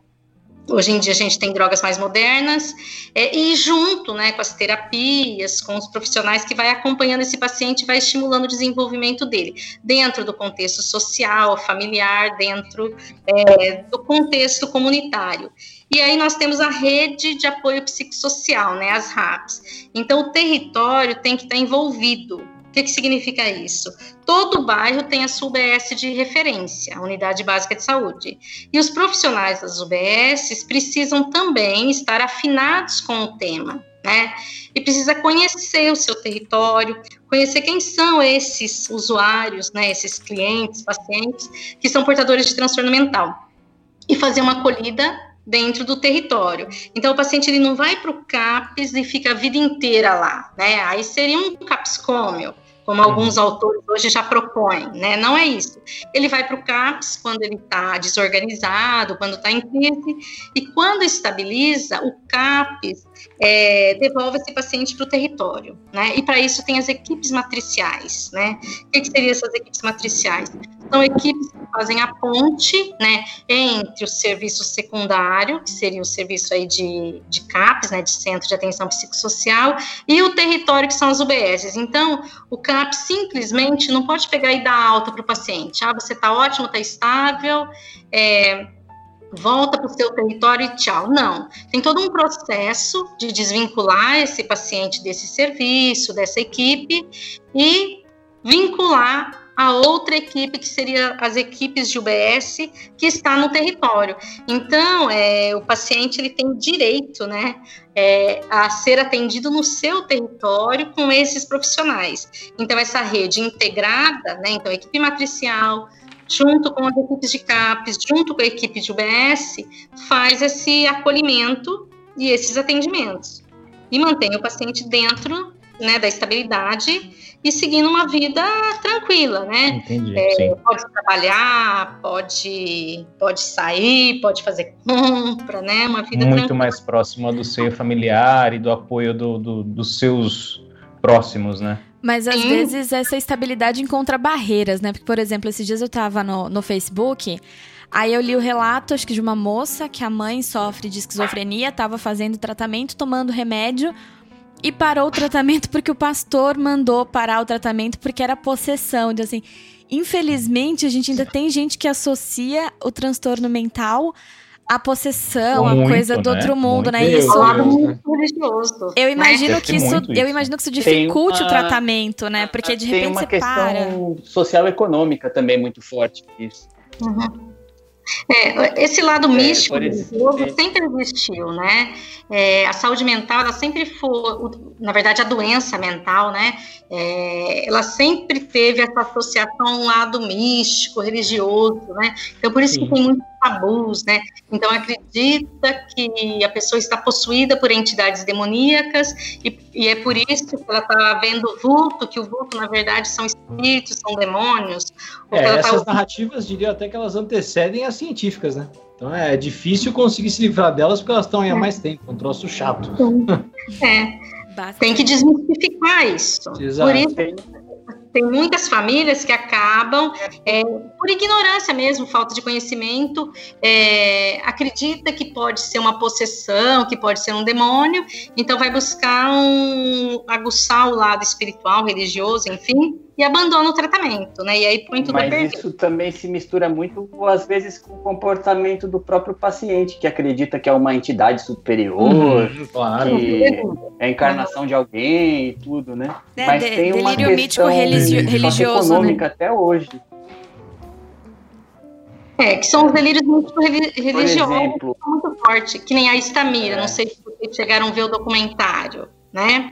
Hoje em dia a gente tem drogas mais modernas é, e junto, né, com as terapias, com os profissionais que vai acompanhando esse paciente, vai estimulando o desenvolvimento dele dentro do contexto social, familiar, dentro é, do contexto comunitário. E aí nós temos a rede de apoio psicossocial, né, as RAPs. Então o território tem que estar envolvido. O que, que significa isso? Todo bairro tem a sua UBS de referência, a Unidade Básica de Saúde. E os profissionais das UBSs precisam também estar afinados com o tema, né? E precisa conhecer o seu território, conhecer quem são esses usuários, né, esses clientes, pacientes que são portadores de transtorno mental. E fazer uma acolhida dentro do território. Então, o paciente ele não vai para o CAPS e fica a vida inteira lá, né? Aí seria um CAPScômio, como alguns uhum. autores hoje já propõem, né? Não é isso. Ele vai para o CAPS quando ele está desorganizado, quando está em crise, e quando estabiliza, o CAPS é, devolve esse paciente para o território, né? E para isso tem as equipes matriciais, né? O que, que seriam essas equipes matriciais? São equipes que fazem a ponte, né, entre o serviço secundário, que seria o serviço aí de, de CAPS, né, de Centro de Atenção Psicossocial, e o território, que são as UBSs. Então, o CAPS simplesmente não pode pegar e dar alta para o paciente. Ah, você está ótimo, está estável, é, volta para o seu território e tchau. Não. Tem todo um processo de desvincular esse paciente desse serviço, dessa equipe, e vincular a outra equipe, que seria as equipes de UBS, que está no território. Então, é, o paciente ele tem direito né, é, a ser atendido no seu território com esses profissionais. Então, essa rede integrada, né, então, equipe matricial, junto com as equipes de CAPES, junto com a equipe de UBS, faz esse acolhimento e esses atendimentos. E mantém o paciente dentro né, da estabilidade e seguindo uma vida tranquila, né? Entendi, é, pode trabalhar, pode, pode sair, pode fazer compra, né? Uma vida muito tranquila. mais próxima do seio familiar e do apoio do, do, dos seus próximos, né? Mas às Sim. vezes essa estabilidade encontra barreiras, né? Porque, por exemplo, esses dias eu tava no, no Facebook, aí eu li o relato, acho que de uma moça que a mãe sofre de esquizofrenia, estava fazendo tratamento, tomando remédio e parou o tratamento porque o pastor mandou parar o tratamento porque era possessão. Então, assim, infelizmente, a gente ainda tem gente que associa o transtorno mental à possessão, a coisa do né? outro mundo, muito né? Deus, isso Deus. Eu imagino né? que isso, eu imagino que isso dificulte uma, o tratamento, né? Porque de repente tem uma questão para. social econômica também muito forte isso. Uhum. É, esse lado é, místico do jogo sempre existiu, né? É, a saúde mental, ela sempre foi, na verdade, a doença mental, né? É, ela sempre teve essa associação ao lado místico, religioso, né? Então, por isso Sim. que tem muitos tabus, né? Então, acredita que a pessoa está possuída por entidades demoníacas e, e é por isso que ela está vendo vulto, que o vulto, na verdade, são espíritos, são demônios. É, tá essas tá... narrativas, diria até que elas antecedem as científicas, né? Então é difícil conseguir se livrar delas porque elas estão aí há mais tempo, um troço chato. É. Tem que desmistificar isso. Exato. Por isso, tem muitas famílias que acabam, é, por ignorância mesmo, falta de conhecimento, é, acredita que pode ser uma possessão, que pode ser um demônio, então vai buscar um aguçar o lado espiritual, religioso, enfim, e abandona o tratamento, né? E aí põe tudo Mas a isso também se mistura muito, às vezes, com o comportamento do próprio paciente, que acredita que é uma entidade superior, uhum, claro. que é a encarnação de alguém e tudo, né? É, Mas de, tem uma questão religioso, né? econômica né? até hoje. É, que são os delírios muito religiosos exemplo, muito forte, que nem a Estamira, é. não sei se vocês chegaram a ver o documentário, né?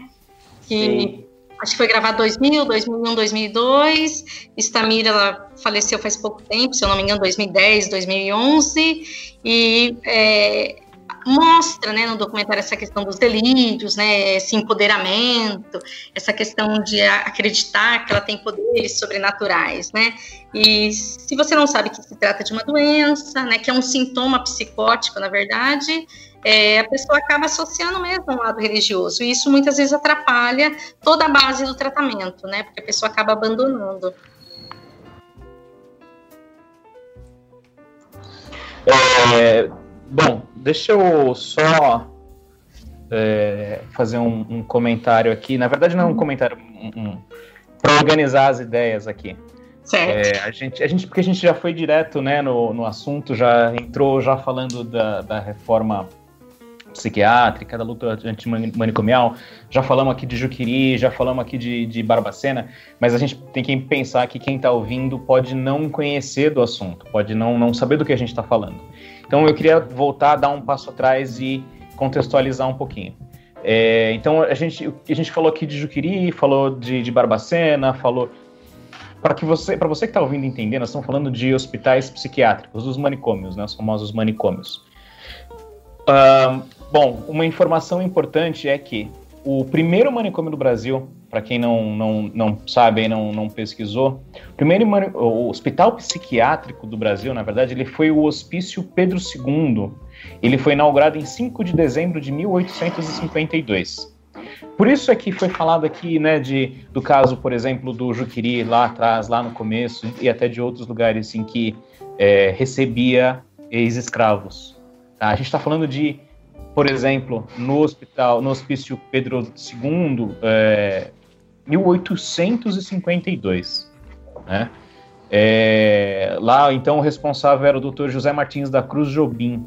Que Sim acho que foi gravado 2000, 2001, 2002. Estamira ela faleceu faz pouco tempo, se eu não me engano, 2010, 2011. E é, mostra, né, no documentário essa questão dos delírios, né, esse empoderamento, essa questão de acreditar que ela tem poderes sobrenaturais, né? E se você não sabe que se trata de uma doença, né, que é um sintoma psicótico, na verdade, é, a pessoa acaba associando mesmo um lado religioso. E isso muitas vezes atrapalha toda a base do tratamento, né? Porque a pessoa acaba abandonando. É, bom, deixa eu só é, fazer um, um, comentário aqui. Na verdade, não é um comentário um, um, para organizar as ideias aqui. Certo. É, a, gente, a gente, porque a gente já foi direto né, no, no assunto, já entrou já falando da, da reforma psiquiátrica, da luta antimanicomial. Já falamos aqui de Juquiri, já falamos aqui de, de Barbacena, mas a gente tem que pensar que quem está ouvindo pode não conhecer do assunto, pode não, não saber do que a gente está falando. Então eu queria voltar, dar um passo atrás e contextualizar um pouquinho. É, então a gente, a gente falou aqui de Juquiri, falou de, de Barbacena, falou para que você, para você que está ouvindo entender, nós estamos falando de hospitais psiquiátricos, dos manicômios, né, os famosos manicômios. Uh, Bom, uma informação importante é que o primeiro manicômio do Brasil, para quem não, não, não sabe e não, não pesquisou, o primeiro o hospital psiquiátrico do Brasil, na verdade, ele foi o Hospício Pedro II. Ele foi inaugurado em 5 de dezembro de 1852. Por isso é que foi falado aqui, né, de, do caso, por exemplo, do Juquiri lá atrás, lá no começo, e até de outros lugares em que é, recebia ex-escravos. Tá? A gente está falando de por exemplo, no hospital, no hospício Pedro II, é, 1852, né? É, lá, então, o responsável era o Dr. José Martins da Cruz Jobim,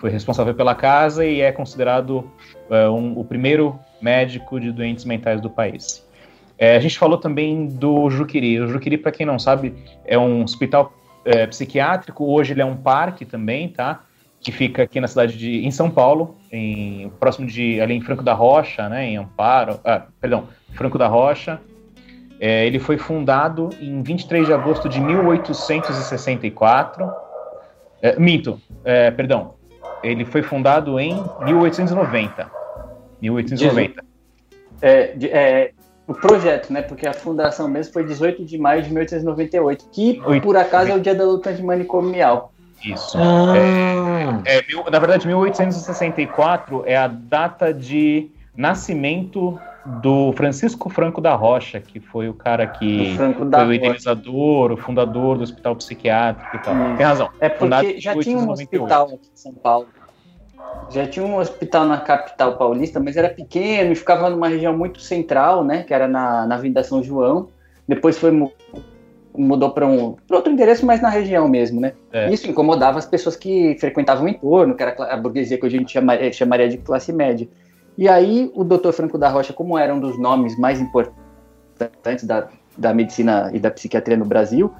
foi responsável pela casa e é considerado é, um, o primeiro médico de doentes mentais do país. É, a gente falou também do Juquiri. O Juquiri, para quem não sabe, é um hospital é, psiquiátrico. Hoje ele é um parque também, tá? Que fica aqui na cidade de em São Paulo, em próximo de ali em Franco da Rocha, né, em Amparo, ah, perdão, Franco da Rocha. É, ele foi fundado em 23 de agosto de 1864. É, minto, é, perdão. Ele foi fundado em 1890. 1890. É, é, o projeto, né? Porque a fundação mesmo foi 18 de maio de 1898, que por acaso é o dia da luta de manicomial. Isso. Ah. É, é, na verdade, 1864 é a data de nascimento do Francisco Franco da Rocha, que foi o cara que foi o idealizador, o fundador do hospital psiquiátrico e tal. Hum. Tem razão. É porque já tinha um hospital aqui em São Paulo. Já tinha um hospital na capital paulista, mas era pequeno e ficava numa região muito central, né? Que era na, na Vinda São João. Depois foi mudou para um pra outro endereço, mas na região mesmo, né? É. Isso incomodava as pessoas que frequentavam o entorno, que era a burguesia que a gente chamaria, chamaria de classe média. E aí o Dr. Franco da Rocha, como era um dos nomes mais importantes da, da medicina e da psiquiatria no Brasil,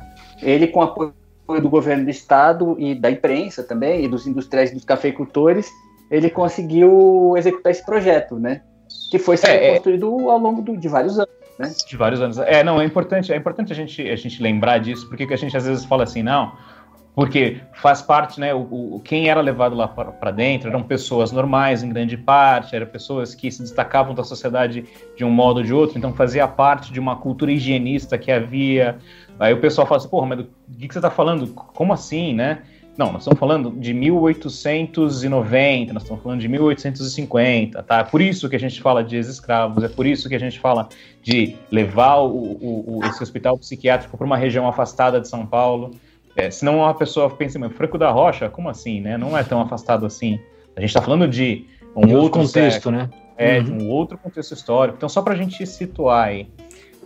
ele com apoio do governo do estado e da imprensa também, e dos industriais e dos cafeicultores, ele conseguiu executar esse projeto, né? Que foi sendo é, é. construído ao longo do, de vários anos. Né? De vários anos. É, não, é importante, é importante a gente, a gente lembrar disso, porque a gente às vezes fala assim, não, porque faz parte, né? O, o quem era levado lá para dentro eram pessoas normais, em grande parte, eram pessoas que se destacavam da sociedade de um modo ou de outro, então fazia parte de uma cultura higienista que havia. Aí o pessoal fala assim, porra, mas do que, que você está falando? Como assim, né? Não, nós estamos falando de 1890, nós estamos falando de 1850, tá? É por isso que a gente fala de ex-escravos, é por isso que a gente fala de levar o, o, o esse hospital psiquiátrico para uma região afastada de São Paulo. É, senão uma pessoa pensa, mas Franco da Rocha, como assim, né? Não é tão afastado assim. A gente está falando de um outro contexto, século, né? É, uhum. de um outro contexto histórico. Então, só para a gente situar aí,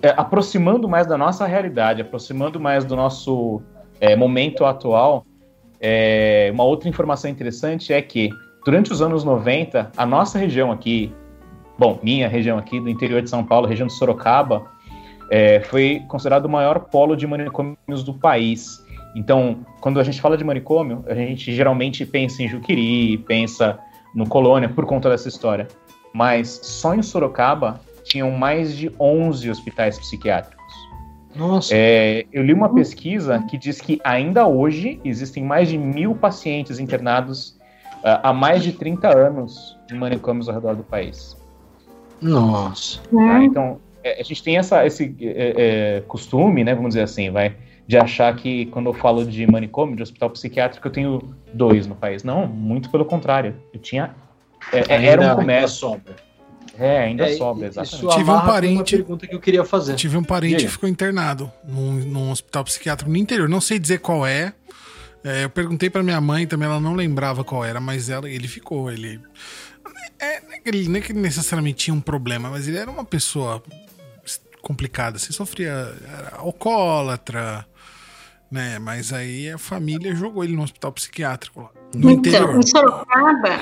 é, aproximando mais da nossa realidade, aproximando mais do nosso é, momento atual, é, uma outra informação interessante é que durante os anos 90, a nossa região aqui, bom, minha região aqui do interior de São Paulo, região de Sorocaba, é, foi considerado o maior polo de manicômios do país. Então, quando a gente fala de manicômio, a gente geralmente pensa em Juquiri, pensa no Colônia, por conta dessa história. Mas só em Sorocaba tinham mais de 11 hospitais psiquiátricos. Nossa. É, eu li uma pesquisa que diz que ainda hoje existem mais de mil pacientes internados uh, há mais de 30 anos em manicômios ao redor do país. Nossa. Tá? Então, é, a gente tem essa, esse é, é, costume, né, vamos dizer assim, vai, de achar que quando eu falo de manicômio, de hospital psiquiátrico, eu tenho dois no país. Não, muito pelo contrário. Eu tinha. É, é era um comércio. Sobra. É, ainda é, sobra, exatamente. Tive um parente. pergunta que eu queria fazer. Tive um parente que ficou internado num, num hospital psiquiátrico no interior. Não sei dizer qual é. é eu perguntei para minha mãe também, ela não lembrava qual era, mas ela, ele ficou. Ele. É, ele nem que necessariamente tinha um problema, mas ele era uma pessoa complicada. Assim, sofria. Era alcoólatra né? Mas aí a família jogou ele no hospital psiquiátrico lá. No então, interior. em Sorocaba.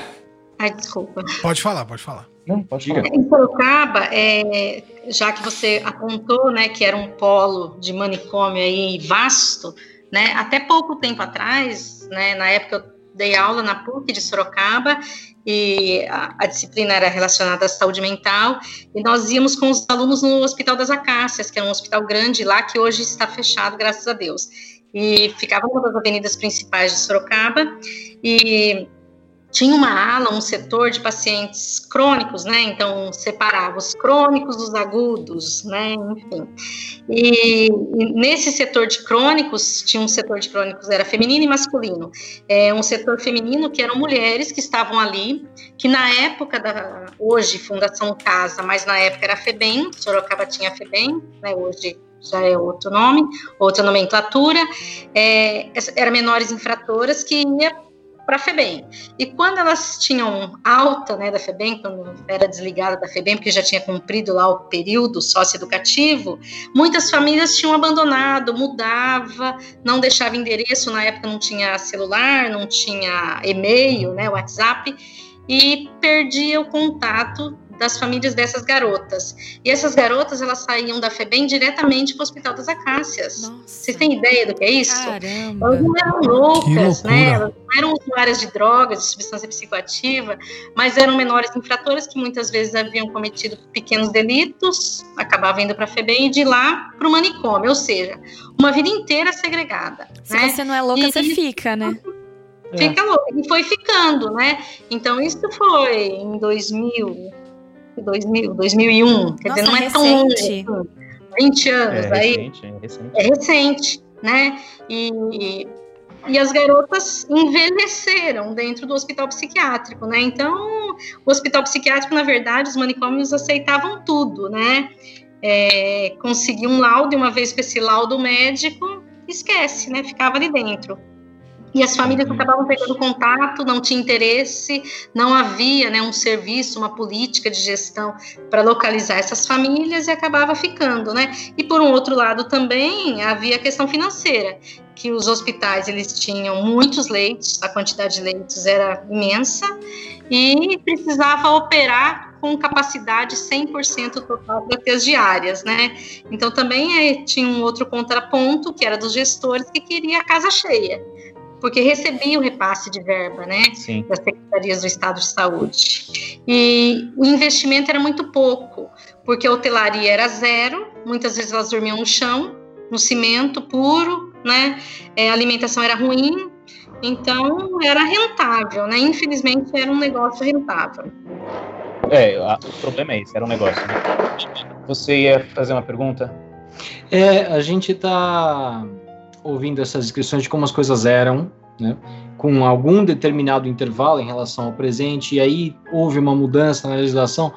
Ai, desculpa. Pode falar, pode falar. Não, pode falar. Em Sorocaba, é, já que você apontou, né, que era um polo de manicômio aí vasto, né? Até pouco tempo atrás, né, na época eu dei aula na PUC de Sorocaba e a, a, disciplina era relacionada à saúde mental, e nós íamos com os alunos no Hospital das Acácias, que é um hospital grande lá, que hoje está fechado, graças a Deus e ficava numa das avenidas principais de Sorocaba e tinha uma ala, um setor de pacientes crônicos, né? Então separava os crônicos dos agudos, né? Enfim. E, nesse setor de crônicos tinha um setor de crônicos era feminino e masculino. É um setor feminino que eram mulheres que estavam ali, que na época da hoje Fundação Casa, mas na época era Febem, Sorocaba tinha Febem, né? Hoje já é outro nome, outra nomenclatura, é, eram menores infratoras que ia para a FEBEM. E quando elas tinham alta né, da FEBEM, quando era desligada da FEBEM, porque já tinha cumprido lá o período socioeducativo, muitas famílias tinham abandonado, mudava, não deixava endereço, na época não tinha celular, não tinha e-mail, né, WhatsApp, e perdia o contato das famílias dessas garotas. E essas garotas, elas saíam da FEBEM diretamente para o Hospital das Acácias. Nossa. Vocês têm ideia do que é isso? Caramba. Elas não eram loucas, né? Elas não eram usuárias de drogas, de substância psicoativa, mas eram menores infratoras que muitas vezes haviam cometido pequenos delitos, acabavam indo para a FEBEM e de lá para o manicômio, ou seja, uma vida inteira segregada. Se né? você não é louca, e, você fica, né? Fica louca. E foi ficando, né? Então, isso foi em 2000, 2000, 2001, quer Nossa, dizer, não é recente. tão longo. 20 anos, é aí. Recente, é recente. É recente, né? E, e as garotas envelheceram dentro do hospital psiquiátrico, né? Então, o hospital psiquiátrico, na verdade, os manicômios aceitavam tudo, né? É, conseguia um laudo, e uma vez com esse laudo médico, esquece, né? Ficava ali dentro. E as famílias uhum. acabavam pegando contato, não tinha interesse, não havia né, um serviço, uma política de gestão para localizar essas famílias e acabava ficando, né? E por um outro lado também havia a questão financeira, que os hospitais eles tinham muitos leitos, a quantidade de leitos era imensa e precisava operar com capacidade 100% total para ter as diárias, né? Então também é, tinha um outro contraponto que era dos gestores que queria a casa cheia porque recebia o repasse de verba, né, Sim. das secretarias do Estado de Saúde. E o investimento era muito pouco, porque a hotelaria era zero, muitas vezes elas dormiam no chão, no cimento puro, né, é, a alimentação era ruim, então era rentável, né, infelizmente era um negócio rentável. É, o problema é esse, era um negócio. Né? Você ia fazer uma pergunta? É, a gente está ouvindo essas descrições de como as coisas eram, né, com algum determinado intervalo em relação ao presente, e aí houve uma mudança na legislação,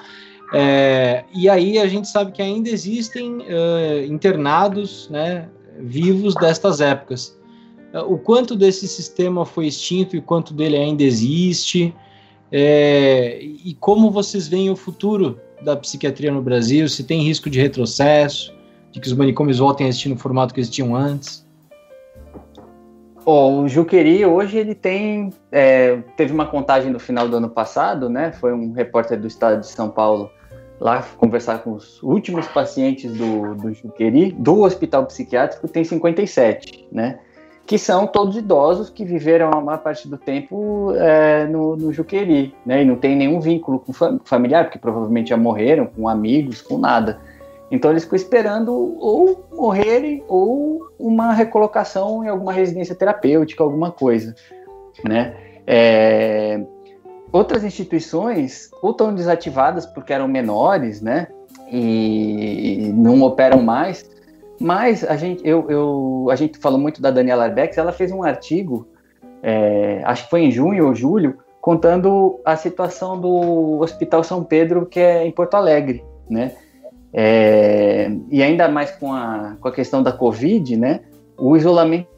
é, e aí a gente sabe que ainda existem uh, internados né, vivos destas épocas. O quanto desse sistema foi extinto e quanto dele ainda existe, é, e como vocês veem o futuro da psiquiatria no Brasil, se tem risco de retrocesso, de que os manicômios voltem a existir no formato que existiam antes? Oh, o Juqueri hoje ele tem é, teve uma contagem no final do ano passado, né? Foi um repórter do Estado de São Paulo lá conversar com os últimos pacientes do, do Juqueri, do hospital psiquiátrico, tem 57, né? Que são todos idosos que viveram a maior parte do tempo é, no, no Juqueri, né? E não tem nenhum vínculo com familiar, porque provavelmente já morreram, com amigos, com nada. Então eles ficam esperando ou morrerem ou uma recolocação em alguma residência terapêutica, alguma coisa, né? É... Outras instituições ou estão desativadas porque eram menores, né? E não operam mais. Mas a gente, eu, eu, a gente falou muito da Daniela Arbex, ela fez um artigo, é, acho que foi em junho ou julho, contando a situação do Hospital São Pedro, que é em Porto Alegre, né? É, e ainda mais com a, com a questão da Covid, né? O isolamento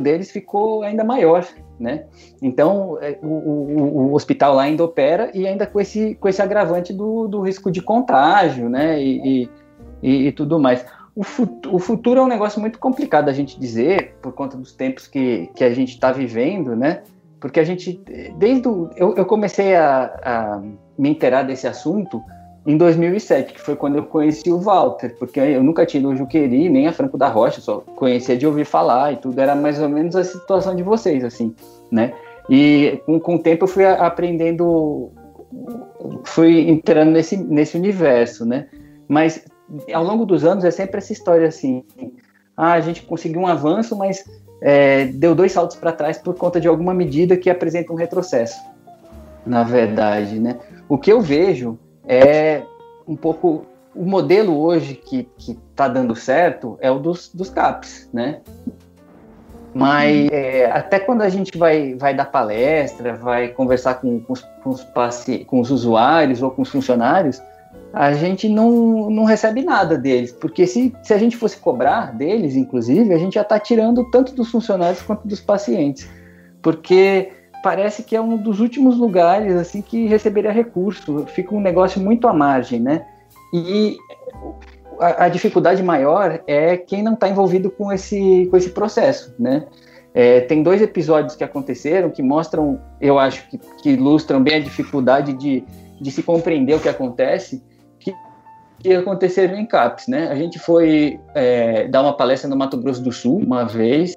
deles ficou ainda maior, né? Então, é, o, o, o, hospital lá ainda opera e ainda com esse, com esse agravante do, do risco de contágio, né? E, e, e tudo mais. O, futuro, o futuro é um negócio muito complicado a gente dizer, por conta dos tempos que, que a gente está vivendo, né? Porque a gente, desde o, eu, eu comecei a, a me inteirar desse assunto em 2007, que foi quando eu conheci o Walter, porque eu nunca tinha ido ao Juqueri, nem a Franco da Rocha, só conhecia de ouvir falar e tudo, era mais ou menos a situação de vocês, assim, né? E com, com o tempo eu fui aprendendo, fui entrando nesse, nesse universo, né? Mas ao longo dos anos é sempre essa história assim, ah, a gente conseguiu um avanço, mas é, deu dois saltos para trás por conta de alguma medida que apresenta um retrocesso, na verdade, né? O que eu vejo é um pouco o modelo hoje que está dando certo é o dos, dos CAPs, né? Mas é, até quando a gente vai, vai dar palestra, vai conversar com, com, os, com, os com os usuários ou com os funcionários, a gente não, não recebe nada deles, porque se, se a gente fosse cobrar deles, inclusive, a gente já está tirando tanto dos funcionários quanto dos pacientes, porque parece que é um dos últimos lugares assim que receberia recurso. Fica um negócio muito à margem, né? E a, a dificuldade maior é quem não está envolvido com esse, com esse processo, né? É, tem dois episódios que aconteceram que mostram, eu acho que, que ilustram bem a dificuldade de, de se compreender o que acontece, que, que aconteceram em CAPS, né? A gente foi é, dar uma palestra no Mato Grosso do Sul uma vez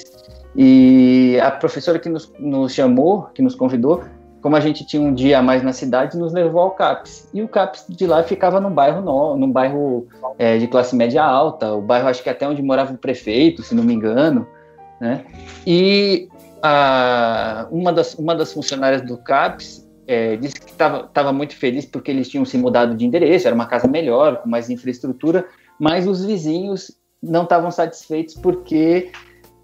e a professora que nos, nos chamou, que nos convidou, como a gente tinha um dia a mais na cidade, nos levou ao CAPS. E o CAPS de lá ficava num bairro no, num bairro é, de classe média alta, o bairro acho que até onde morava o prefeito, se não me engano. Né? E a, uma, das, uma das funcionárias do CAPS é, disse que estava muito feliz porque eles tinham se mudado de endereço, era uma casa melhor, com mais infraestrutura, mas os vizinhos não estavam satisfeitos porque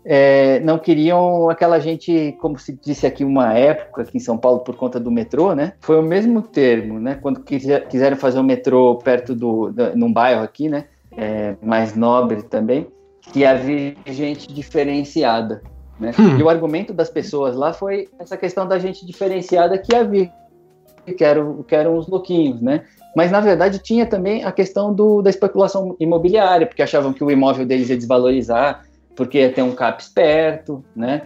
é, não queriam aquela gente, como se disse aqui uma época, aqui em São Paulo, por conta do metrô, né? Foi o mesmo termo, né? Quando quiser, quiseram fazer um metrô perto do, do num bairro aqui, né? É, mais nobre também, que havia gente diferenciada. Né? Hum. E o argumento das pessoas lá foi essa questão da gente diferenciada que havia, que eram, que eram os louquinhos, né? Mas, na verdade, tinha também a questão do, da especulação imobiliária, porque achavam que o imóvel deles ia desvalorizar, porque ia ter um CAPES perto, né?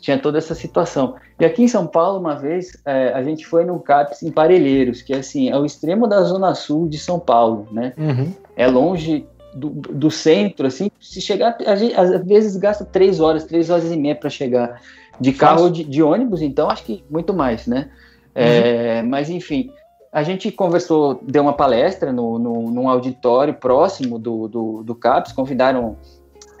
Tinha toda essa situação. E aqui em São Paulo, uma vez, é, a gente foi no CAPES em Parelheiros, que é assim, é o extremo da zona sul de São Paulo, né? Uhum. É longe do, do centro, assim, se chegar, a gente, às vezes gasta três horas, três horas e meia para chegar de carro ou de, de, ônibus, então acho que muito mais, né? É, uhum. mas enfim, a gente conversou, deu uma palestra no, no, num auditório próximo do, do, do CAPS, convidaram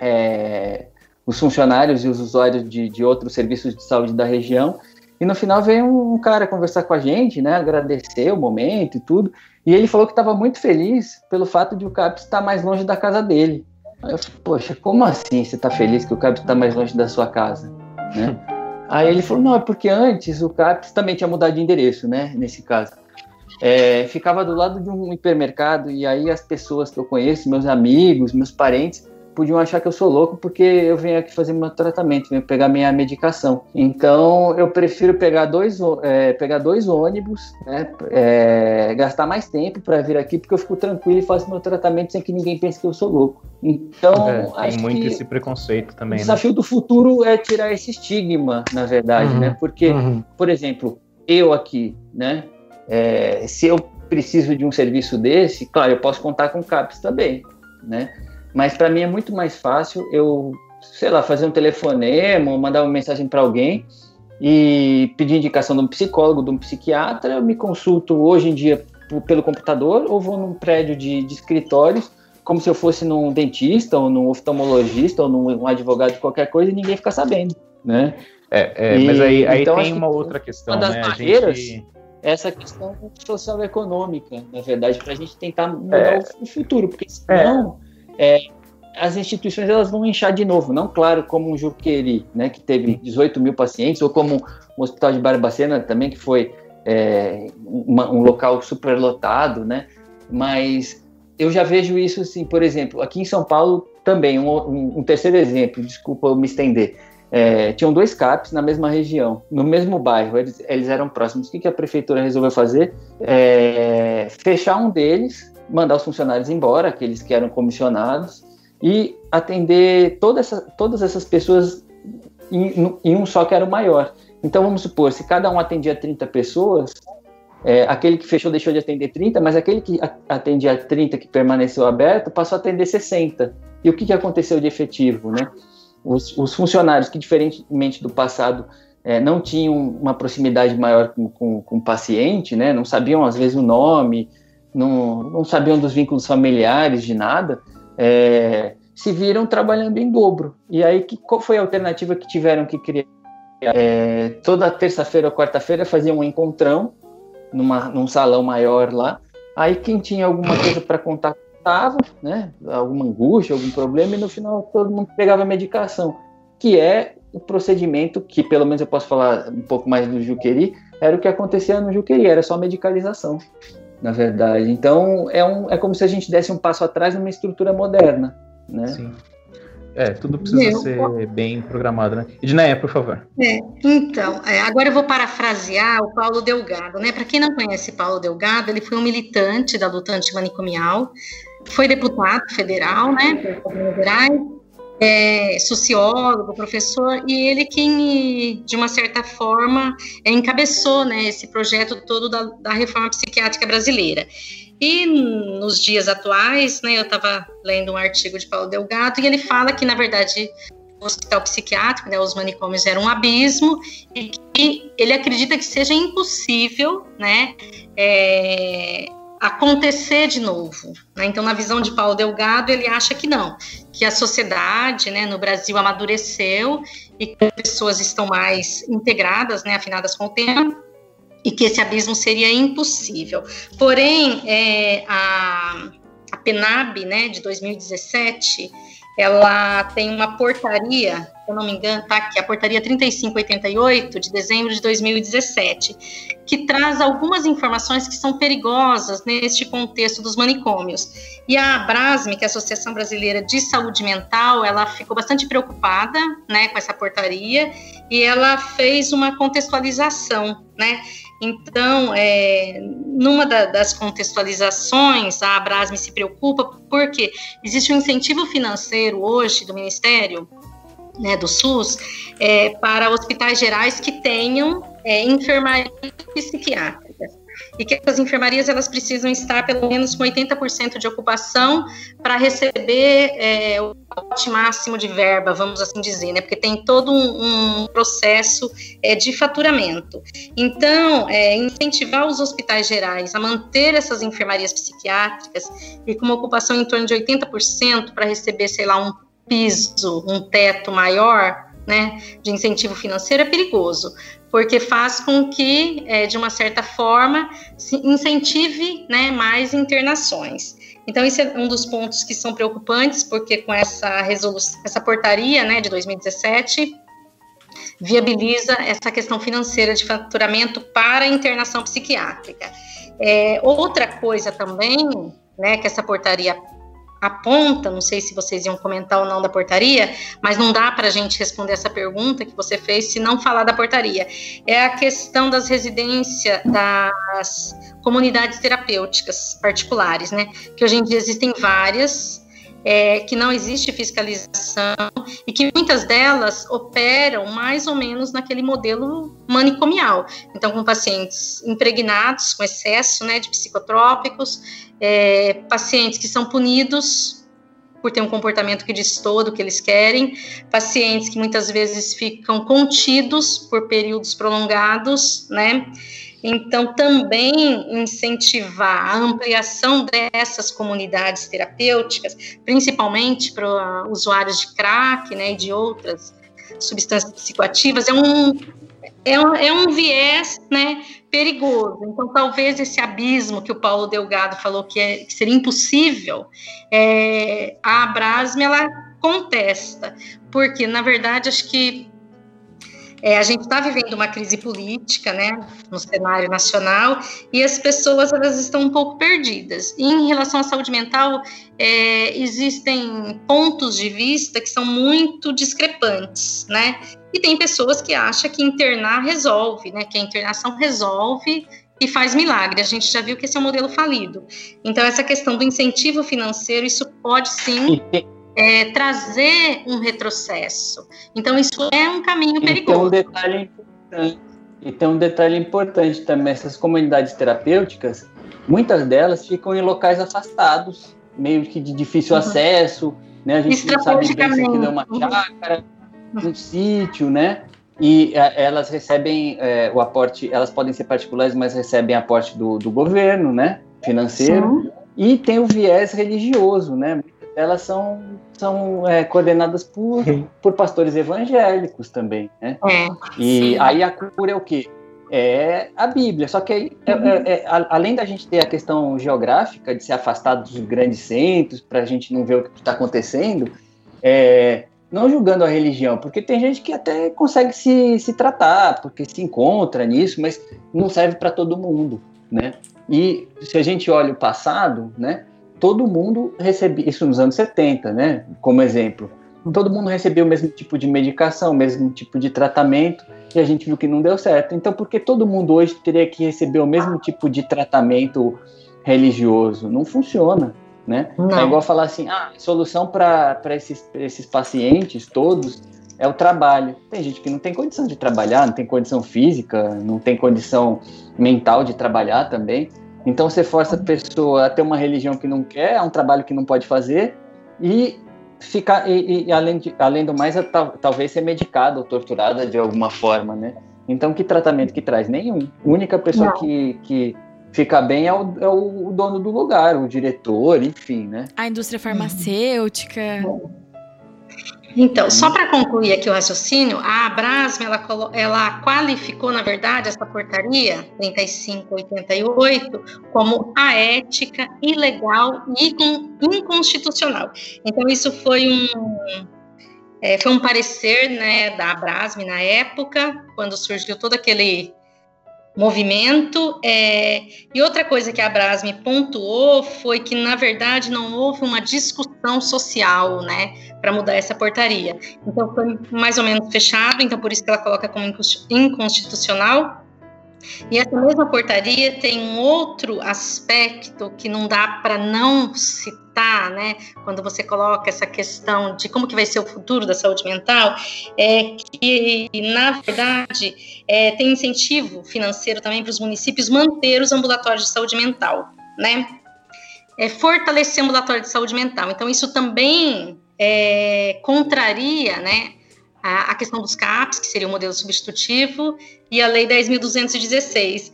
é, os funcionários e os usuários de, de outros serviços de saúde da região, e no final veio um cara conversar com a gente, né, agradecer o momento e tudo, e ele falou que estava muito feliz pelo fato de o CAPS estar mais longe da casa dele. Aí eu falei, poxa, como assim você está feliz que o CAPS está mais longe da sua casa? Né? Aí ele falou, não, é porque antes o CAPS também tinha mudado de endereço, né, nesse caso. É, ficava do lado de um hipermercado e aí as pessoas que eu conheço, meus amigos, meus parentes, podiam achar que eu sou louco porque eu venho aqui fazer meu tratamento, venho pegar minha medicação. Então eu prefiro pegar dois, é, pegar dois ônibus, né, é, gastar mais tempo para vir aqui porque eu fico tranquilo e faço meu tratamento sem que ninguém pense que eu sou louco. Então é, tem muito esse preconceito também. O né? desafio né? do futuro é tirar esse estigma, na verdade, uhum, né? Porque, uhum. por exemplo, eu aqui, né? É, se eu preciso de um serviço desse, claro, eu posso contar com o CAPS também, né? Mas para mim é muito mais fácil eu, sei lá, fazer um telefonema, mandar uma mensagem para alguém e pedir indicação de um psicólogo, de um psiquiatra. Eu me consulto hoje em dia pelo computador ou vou num prédio de, de escritórios, como se eu fosse num dentista ou num oftalmologista ou num advogado de qualquer coisa e ninguém fica sabendo, né? É, é e, mas aí, aí então, tem uma outra questão, uma das né? Barreiras, gente... essa questão social econômica, na verdade, para a gente tentar mudar é, o futuro, porque senão é é, as instituições elas vão inchar de novo, não claro como um Juqueri, né, que teve 18 mil pacientes, ou como o Hospital de Barbacena também, que foi é, uma, um local superlotado, né, mas eu já vejo isso assim, por exemplo, aqui em São Paulo também, um, um, um terceiro exemplo, desculpa eu me estender, é, tinham dois CAPs na mesma região, no mesmo bairro, eles, eles eram próximos. O que, que a prefeitura resolveu fazer? É, fechar um deles mandar os funcionários embora, aqueles que eram comissionados, e atender toda essa, todas essas pessoas em, em, um só que era o maior. Então vamos supor, se cada um atendia 30 pessoas, é, aquele que fechou deixou de atender 30, mas aquele que atendia 30 que permaneceu aberto passou a atender 60. E o que, que aconteceu de efetivo? Né? Os, os funcionários que, diferentemente do passado, é, não tinham uma proximidade maior com, com, com, o paciente, né? não sabiam às vezes o nome, não, não sabiam dos vínculos familiares, de nada, é, se viram trabalhando em dobro. E aí, que, qual foi a alternativa que tiveram que criar? É, toda terça-feira ou quarta-feira faziam um encontrão numa, num salão maior lá. Aí quem tinha alguma coisa para contar contava, né? Alguma angústia, algum problema, e no final todo mundo pegava a medicação, que é o procedimento que, pelo menos eu posso falar um pouco mais do Juqueri, era o que acontecia no Juqueri, era só medicalização na verdade. Então, é, um, é como se a gente desse um passo atrás numa estrutura moderna, né? Sim. É, tudo precisa Meu, ser bem programado, né? Edneia, por favor. É, então, é, agora eu vou parafrasear o Paulo Delgado, né? Para quem não conhece Paulo Delgado, ele foi um militante da luta antimanicomial, foi deputado federal, né, por Minas Gerais, é, sociólogo, professor, e ele quem, de uma certa forma, é, encabeçou né, esse projeto todo da, da reforma psiquiátrica brasileira. E nos dias atuais, né, eu estava lendo um artigo de Paulo Delgado e ele fala que, na verdade, o hospital psiquiátrico, né, os manicômios eram um abismo e que ele acredita que seja impossível, né, é, acontecer de novo. Né? Então, na visão de Paulo Delgado, ele acha que não, que a sociedade né, no Brasil amadureceu e que as pessoas estão mais integradas, né, afinadas com o tempo, e que esse abismo seria impossível. Porém, é, a, a PENAB, né, de 2017, ela tem uma portaria, se eu não me engano, tá aqui, a portaria 3588 de dezembro de 2017, que traz algumas informações que são perigosas neste contexto dos manicômios. E a Abrasme, que é a Associação Brasileira de Saúde Mental, ela ficou bastante preocupada, né, com essa portaria e ela fez uma contextualização, né? Então, é, numa da, das contextualizações, a Abrasme se preocupa porque existe um incentivo financeiro hoje do Ministério né, do SUS é, para hospitais gerais que tenham é, enfermaria psiquiátrica e que essas enfermarias elas precisam estar pelo menos com 80% de ocupação para receber é, o lote máximo de verba, vamos assim dizer, né? Porque tem todo um, um processo é, de faturamento. Então, é, incentivar os hospitais gerais a manter essas enfermarias psiquiátricas e com uma ocupação em torno de 80% para receber, sei lá, um piso, um teto maior, né, de incentivo financeiro é perigoso, porque faz com que, é, de uma certa forma, se incentive né, mais internações. Então, esse é um dos pontos que são preocupantes, porque com essa resolução, essa portaria né, de 2017, viabiliza essa questão financeira de faturamento para internação psiquiátrica. É, outra coisa também, né, que essa portaria aponta, não sei se vocês iam comentar ou não da portaria, mas não dá para a gente responder essa pergunta que você fez se não falar da portaria. É a questão das residências, das comunidades terapêuticas particulares, né? Que hoje em dia existem várias, é, que não existe fiscalização e que muitas delas operam mais ou menos naquele modelo manicomial. Então, com pacientes impregnados com excesso né, de psicotrópicos, é, pacientes que são punidos por ter um comportamento que diz todo o que eles querem, pacientes que muitas vezes ficam contidos por períodos prolongados, né? Então, também incentivar a ampliação dessas comunidades terapêuticas, principalmente para usuários de crack né, e de outras substâncias psicoativas, é um, é um, é um viés né, perigoso. Então, talvez esse abismo que o Paulo Delgado falou que, é, que seria impossível, é, a Abrasme, ela contesta, porque, na verdade, acho que é, a gente está vivendo uma crise política, né, no cenário nacional, e as pessoas elas estão um pouco perdidas. E em relação à saúde mental, é, existem pontos de vista que são muito discrepantes, né? E tem pessoas que acham que internar resolve, né? Que a internação resolve e faz milagre. A gente já viu que esse é um modelo falido. Então, essa questão do incentivo financeiro, isso pode sim é, trazer um retrocesso. Então, isso é um caminho perigoso. E tem um detalhe importante, e tem um detalhe importante também: essas comunidades terapêuticas, muitas delas ficam em locais afastados, meio que de difícil uhum. acesso, né? A gente não sabe bem se aquilo é uma chácara. Um sítio, né? E a, é, elas recebem é, o aporte, elas podem ser particulares, mas recebem aporte do, do governo, né? Financeiro. Sim. E tem o viés religioso, né? elas são, são é, coordenadas por, por pastores evangélicos também, né? É, e sim. aí a cura é o quê? É a Bíblia. Só que aí, é, é, é além da gente ter a questão geográfica de se afastar dos grandes centros para a gente não ver o que está acontecendo, é, não julgando a religião, porque tem gente que até consegue se, se tratar, porque se encontra nisso, mas não serve para todo mundo, né? E se a gente olha o passado, né? todo mundo recebia, isso nos anos 70, né, como exemplo, todo mundo recebia o mesmo tipo de medicação, o mesmo tipo de tratamento, e a gente viu que não deu certo. Então, por que todo mundo hoje teria que receber o mesmo tipo de tratamento religioso? Não funciona, né? Não. É igual falar assim, ah, a solução para esses, esses pacientes todos é o trabalho. Tem gente que não tem condição de trabalhar, não tem condição física, não tem condição mental de trabalhar também. Então você força a pessoa a ter uma religião que não quer, é um trabalho que não pode fazer e ficar e, e além, de, além do mais, tal, talvez ser medicada ou torturada de alguma forma, né? Então que tratamento que traz? Nenhum. A única pessoa que, que fica bem é o, é o, dono do lugar, o diretor, enfim, né? A indústria farmacêutica. Então, só para concluir aqui o raciocínio, a Abrasma ela, ela qualificou, na verdade, essa portaria 3588 como aética, ilegal e inconstitucional. Então, isso foi um, é, foi um parecer né, da Abrasme na época, quando surgiu todo aquele movimento. É, e outra coisa que a Brasme pontuou foi que, na verdade, não houve uma discussão social, né, para mudar essa portaria. Então, foi mais ou menos fechado, então por isso que ela coloca como inconstitucional. E essa mesma portaria tem um outro aspecto que não dá para não citar, né? Quando você coloca essa questão de como que vai ser o futuro da saúde mental, é que na verdade é, tem incentivo financeiro também para os municípios manter os ambulatórios de saúde mental, né? É fortalecer o ambulatório de saúde mental. Então isso também é, contraria, né? A, questão dos CAPs, que seria o modelo substitutivo, e a Lei 10.216,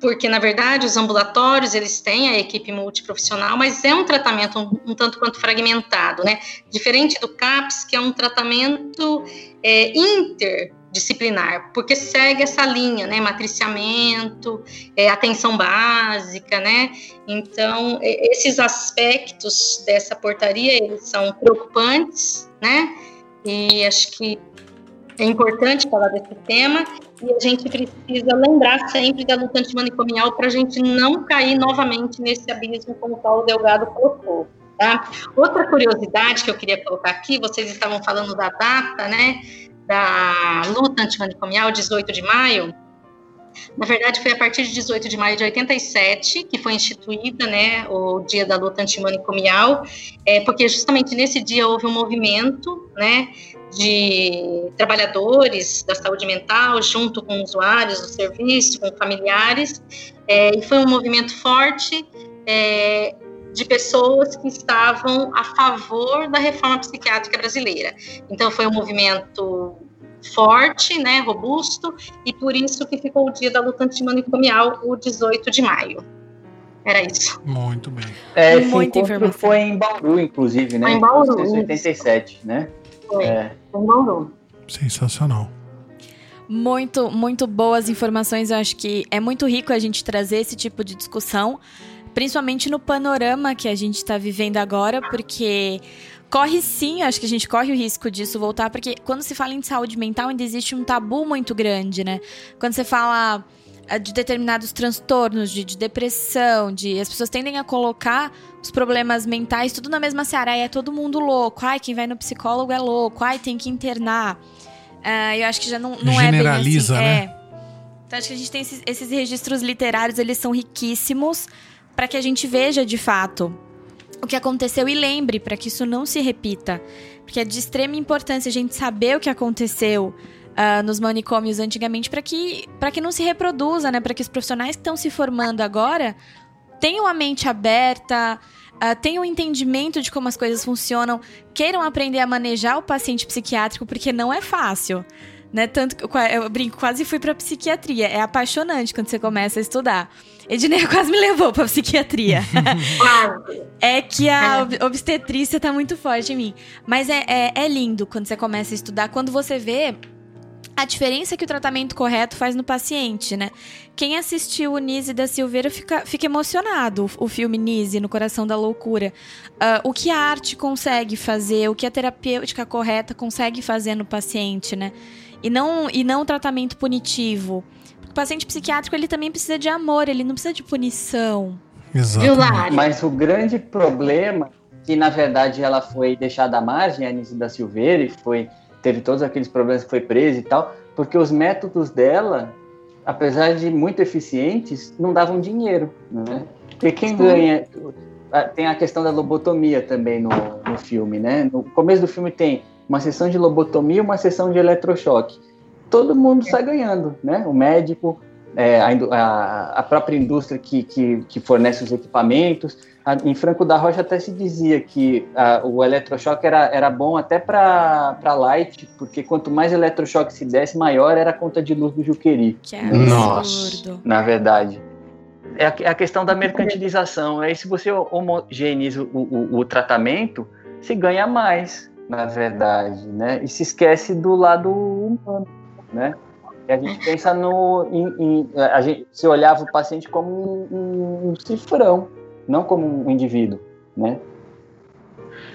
porque na verdade os ambulatórios eles têm a equipe multiprofissional, mas é um tratamento um, um tanto quanto fragmentado, né? Diferente do CAPS, que é um tratamento é, interdisciplinar, porque segue essa linha, né? Matriciamento, é, atenção básica, né? Então esses aspectos dessa portaria eles são preocupantes, né? E acho que é importante falar desse tema e a gente precisa lembrar sempre da luta antimanicomial para a gente não cair novamente nesse abismo como o Paulo Delgado colocou. Tá? Outra curiosidade que eu queria colocar aqui, vocês estavam falando da data, né, da luta antimanicomial, 18 de maio, na verdade, foi a partir de 18 de maio de 87 que foi instituída né, o Dia da Luta Antimanicomial, é, porque justamente nesse dia houve um movimento né, de trabalhadores da saúde mental, junto com usuários do serviço, com familiares, é, e foi um movimento forte é, de pessoas que estavam a favor da reforma psiquiátrica brasileira. Então, foi um movimento forte, né, robusto, e por isso que ficou o dia da luta antimanicomial, o 18 de maio. Era isso. Muito bem. É, esse Muita encontro foi em Bauru, inclusive, né? Foi em Bauru. 1987, né? Foi. É. Foi em Bauru. Sensacional. Muito, muito boas informações. Eu acho que é muito rico a gente trazer esse tipo de discussão, principalmente no panorama que a gente está vivendo agora, porque corre sim, acho que a gente corre o risco disso voltar, porque quando se fala em saúde mental ainda existe um tabu muito grande, né? Quando você fala ah, de determinados transtornos, de, de, depressão, de as pessoas tendem a colocar os problemas mentais tudo na mesma seara. Ai, é todo mundo louco. Ai, quem vai no psicólogo é louco. Ai, tem que internar. Uh, eu acho que já não, não é bem assim. né? É. Então acho que a gente tem esses, esses registros literários, eles são riquíssimos para que a gente veja de fato o que aconteceu e lembre para que isso não se repita. Porque é de extrema importância a gente saber o que aconteceu uh, nos manicômios antigamente para que, que não se reproduza, né? Para que os profissionais que estão se formando agora tenham a mente aberta, uh, tenham entendimento de como as coisas funcionam, queiram aprender a manejar o paciente psiquiátrico, porque não é fácil. Né? Tanto que eu, eu brinco, quase fui para psiquiatria. É apaixonante quando você começa a estudar. Edneia quase me levou pra psiquiatria. é que a obstetrícia tá muito forte em mim. Mas é, é, é lindo quando você começa a estudar, quando você vê a diferença que o tratamento correto faz no paciente, né? Quem assistiu o Nise da Silveira fica, fica emocionado, o filme Nise, No Coração da Loucura. Uh, o que a arte consegue fazer, o que a terapêutica correta consegue fazer no paciente, né? E não, e não o tratamento punitivo paciente psiquiátrico ele também precisa de amor, ele não precisa de punição. Exato. Mas o grande problema que na verdade ela foi deixada à margem, a Anísio da Silveira, e foi teve todos aqueles problemas que foi presa e tal, porque os métodos dela, apesar de muito eficientes, não davam dinheiro, né? Porque quem ganha tem a questão da lobotomia também no, no filme, né? No começo do filme tem uma sessão de lobotomia, uma sessão de eletrochoque todo mundo sai ganhando, né? O médico, é, a, a, própria indústria que, que, que, fornece os equipamentos. A, em Franco da Rocha até se dizia que a, o eletrochoque era, era bom até para Light, porque quanto mais eletrochoque se desse, maior era a conta de luz do Juqueri. Que Nossa. Na verdade. É a, é a questão da mercantilização. Aí se você homogeneiza o, o, o tratamento, se ganha mais na verdade, né? E se esquece do lado humano, né? E a gente pensa no. Em, em, a gente se olhava o paciente como um, um, cifrão, não como um indivíduo, né?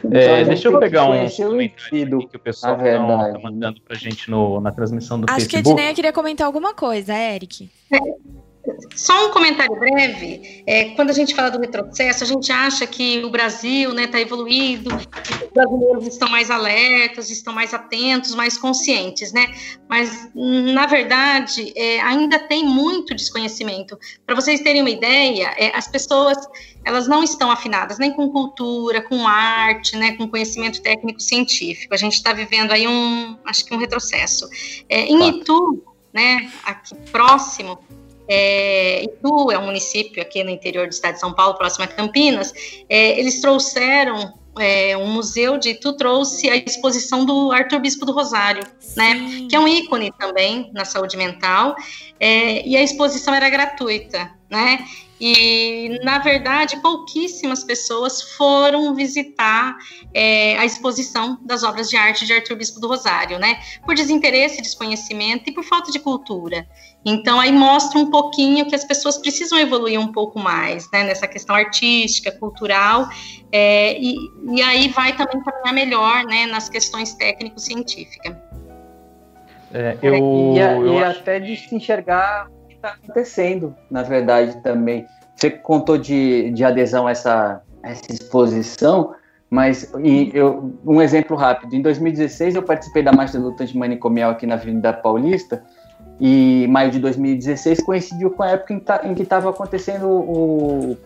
Então, é, deixa eu pegar um comentário que o pessoal está mandando pra gente no, na transmissão do Acho Facebook. Acho que a Edneia queria comentar alguma coisa, Eric. Só um comentário breve. É, quando a gente fala do retrocesso, a gente acha que o Brasil está né, tá evoluído, que os brasileiros estão mais alertas, estão mais atentos, mais conscientes, né? Mas, na verdade, é, ainda tem muito desconhecimento. Para vocês terem uma ideia, é, as pessoas elas não estão afinadas nem com cultura, com arte, né, com conhecimento técnico científico. A gente está vivendo aí um, acho que um retrocesso. É, em Itu, né, aqui próximo, é, Itu é um município aqui no interior do estado de São Paulo, próximo a Campinas. É, eles trouxeram é, um museu de Itu trouxe a exposição do Arthur Bispo do Rosário, né? Que é um ícone também na saúde mental. É, e a exposição era gratuita, né? E, na verdade, pouquíssimas pessoas foram visitar é, a exposição das obras de arte de Arthur Bispo do Rosário, né? Por desinteresse, desconhecimento e por falta de cultura. Então, aí mostra um pouquinho que as pessoas precisam evoluir um pouco mais, né? Nessa questão artística, cultural, é, e, e aí vai também caminhar melhor, né? Nas questões técnico-científicas. É, eu, e, eu e até de se enxergar está acontecendo, na verdade, também. Você contou de, de adesão a essa, essa exposição, mas eu, um exemplo rápido. Em 2016, eu participei da Marcha da Luta Antimanicomial aqui na Avenida Paulista, e maio de 2016 coincidiu com a época em que estava acontecendo o,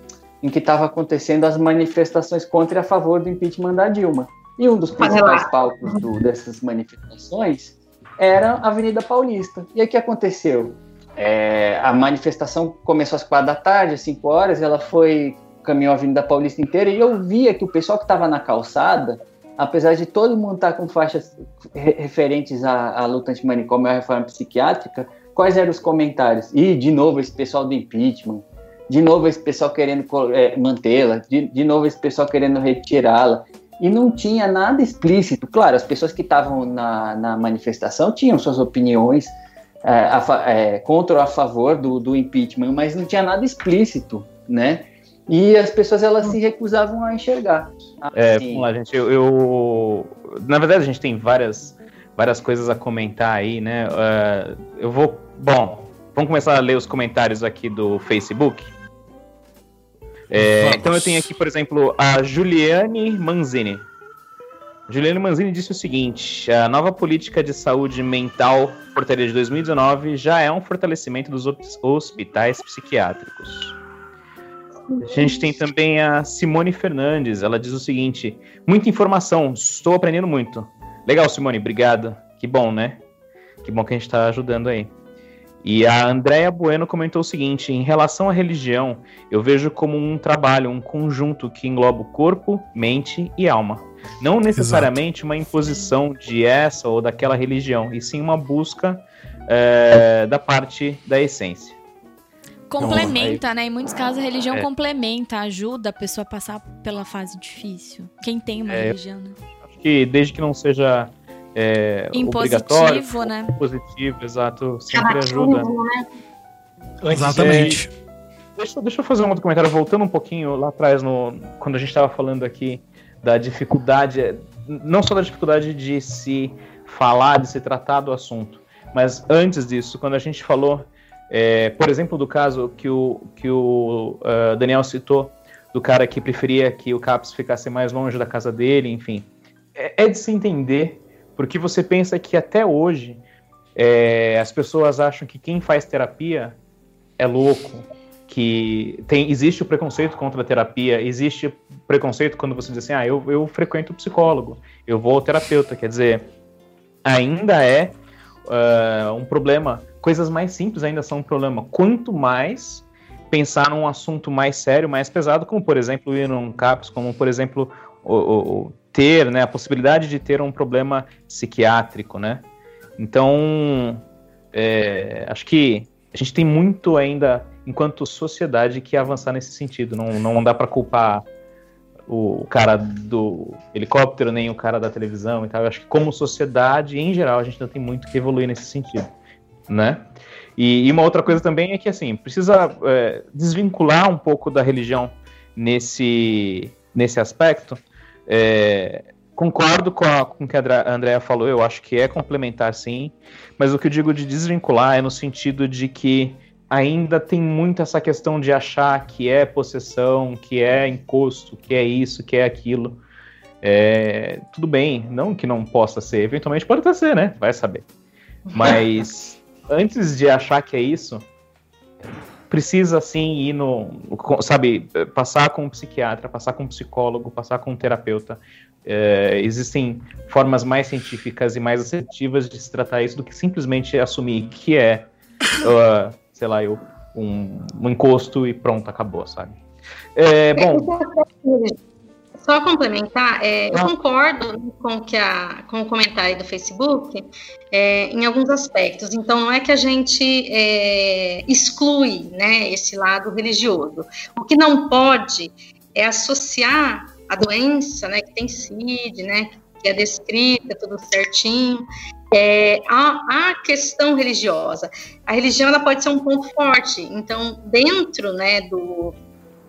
em que estava acontecendo as manifestações contra e a favor do impeachment da Dilma. E um dos principais palcos do, dessas manifestações era a Avenida Paulista. E aí o que aconteceu? É, a manifestação começou às quatro da tarde, às cinco horas, ela foi caminhou a Avenida Paulista inteira e eu via que o pessoal que estava na calçada, apesar de todo mundo estar tá com faixas referentes à, à luta antimanicômio e à reforma psiquiátrica, quais eram os comentários? E, de novo, esse pessoal do impeachment, de novo, esse pessoal querendo é, mantê-la, de, de novo, esse pessoal querendo retirá-la. E não tinha nada explícito. Claro, as pessoas que estavam na, na manifestação tinham suas opiniões, a, é, contra ou a favor do, do impeachment, mas não tinha nada explícito, né? E as pessoas elas se recusavam a enxergar. É, vamos lá, gente. Eu, eu, na verdade, a gente tem várias, várias coisas a comentar aí, né? Uh, eu vou. Bom, vamos começar a ler os comentários aqui do Facebook. É, então eu tenho aqui, por exemplo, a Juliane Manzini. Juliano Manzini disse o seguinte: a nova política de saúde mental, portaria de 2019, já é um fortalecimento dos hospitais psiquiátricos. A gente tem também a Simone Fernandes. Ela diz o seguinte: muita informação, estou aprendendo muito. Legal, Simone, obrigado. Que bom, né? Que bom que a gente está ajudando aí. E a Andrea Bueno comentou o seguinte: em relação à religião, eu vejo como um trabalho, um conjunto que engloba o corpo, mente e alma. Não necessariamente Exato. uma imposição de essa ou daquela religião, e sim uma busca é, da parte da essência. Complementa, né? Em muitos casos a religião é. complementa, ajuda a pessoa a passar pela fase difícil. Quem tem uma é, religião, né? Acho que desde que não seja é, obrigatório, né? positivo, exato, sempre ajuda. Né? Exatamente. É, deixa, deixa eu fazer um outro comentário, voltando um pouquinho lá atrás, no, quando a gente estava falando aqui da dificuldade, não só da dificuldade de se falar, de se tratar do assunto, mas antes disso, quando a gente falou, é, por exemplo, do caso que o, que o uh, Daniel citou, do cara que preferia que o CAPS ficasse mais longe da casa dele, enfim, é, é de se entender, porque você pensa que até hoje é, as pessoas acham que quem faz terapia é louco, que tem, existe o preconceito contra a terapia, existe preconceito quando você diz assim, ah, eu, eu frequento o psicólogo, eu vou ao terapeuta, quer dizer, ainda é uh, um problema, coisas mais simples ainda são um problema, quanto mais pensar num assunto mais sério, mais pesado, como por exemplo ir num CAPS, como por exemplo o, o, ter, né, a possibilidade de ter um problema psiquiátrico, né, então é, acho que a gente tem muito ainda enquanto sociedade que avançar nesse sentido. Não, não dá para culpar o cara do helicóptero, nem o cara da televisão e tal. Eu acho que como sociedade, em geral, a gente ainda tem muito que evoluir nesse sentido, né? E, e uma outra coisa também é que, assim, precisa é, desvincular um pouco da religião nesse, nesse aspecto. É, concordo com, a, com o que a Andrea falou, eu acho que é complementar sim, mas o que eu digo de desvincular é no sentido de que ainda tem muito essa questão de achar que é possessão, que é encosto, que é isso, que é aquilo. É, tudo bem, não que não possa ser, eventualmente pode até ser, né? Vai saber. Mas antes de achar que é isso, precisa sim ir no, sabe, passar com um psiquiatra, passar com um psicólogo, passar com um terapeuta. É, existem formas mais científicas e mais assertivas de se tratar isso do que simplesmente assumir que é, uh, sei lá, eu, um, um encosto e pronto, acabou, sabe? É, bom. Só complementar, é, eu ah. concordo com, que a, com o comentário do Facebook é, em alguns aspectos. Então, não é que a gente é, exclui né, esse lado religioso. O que não pode é associar a doença, né, que tem CID, né, que é descrita tudo certinho, é, a, a, questão religiosa. A religião ela pode ser um ponto forte. Então, dentro né, do,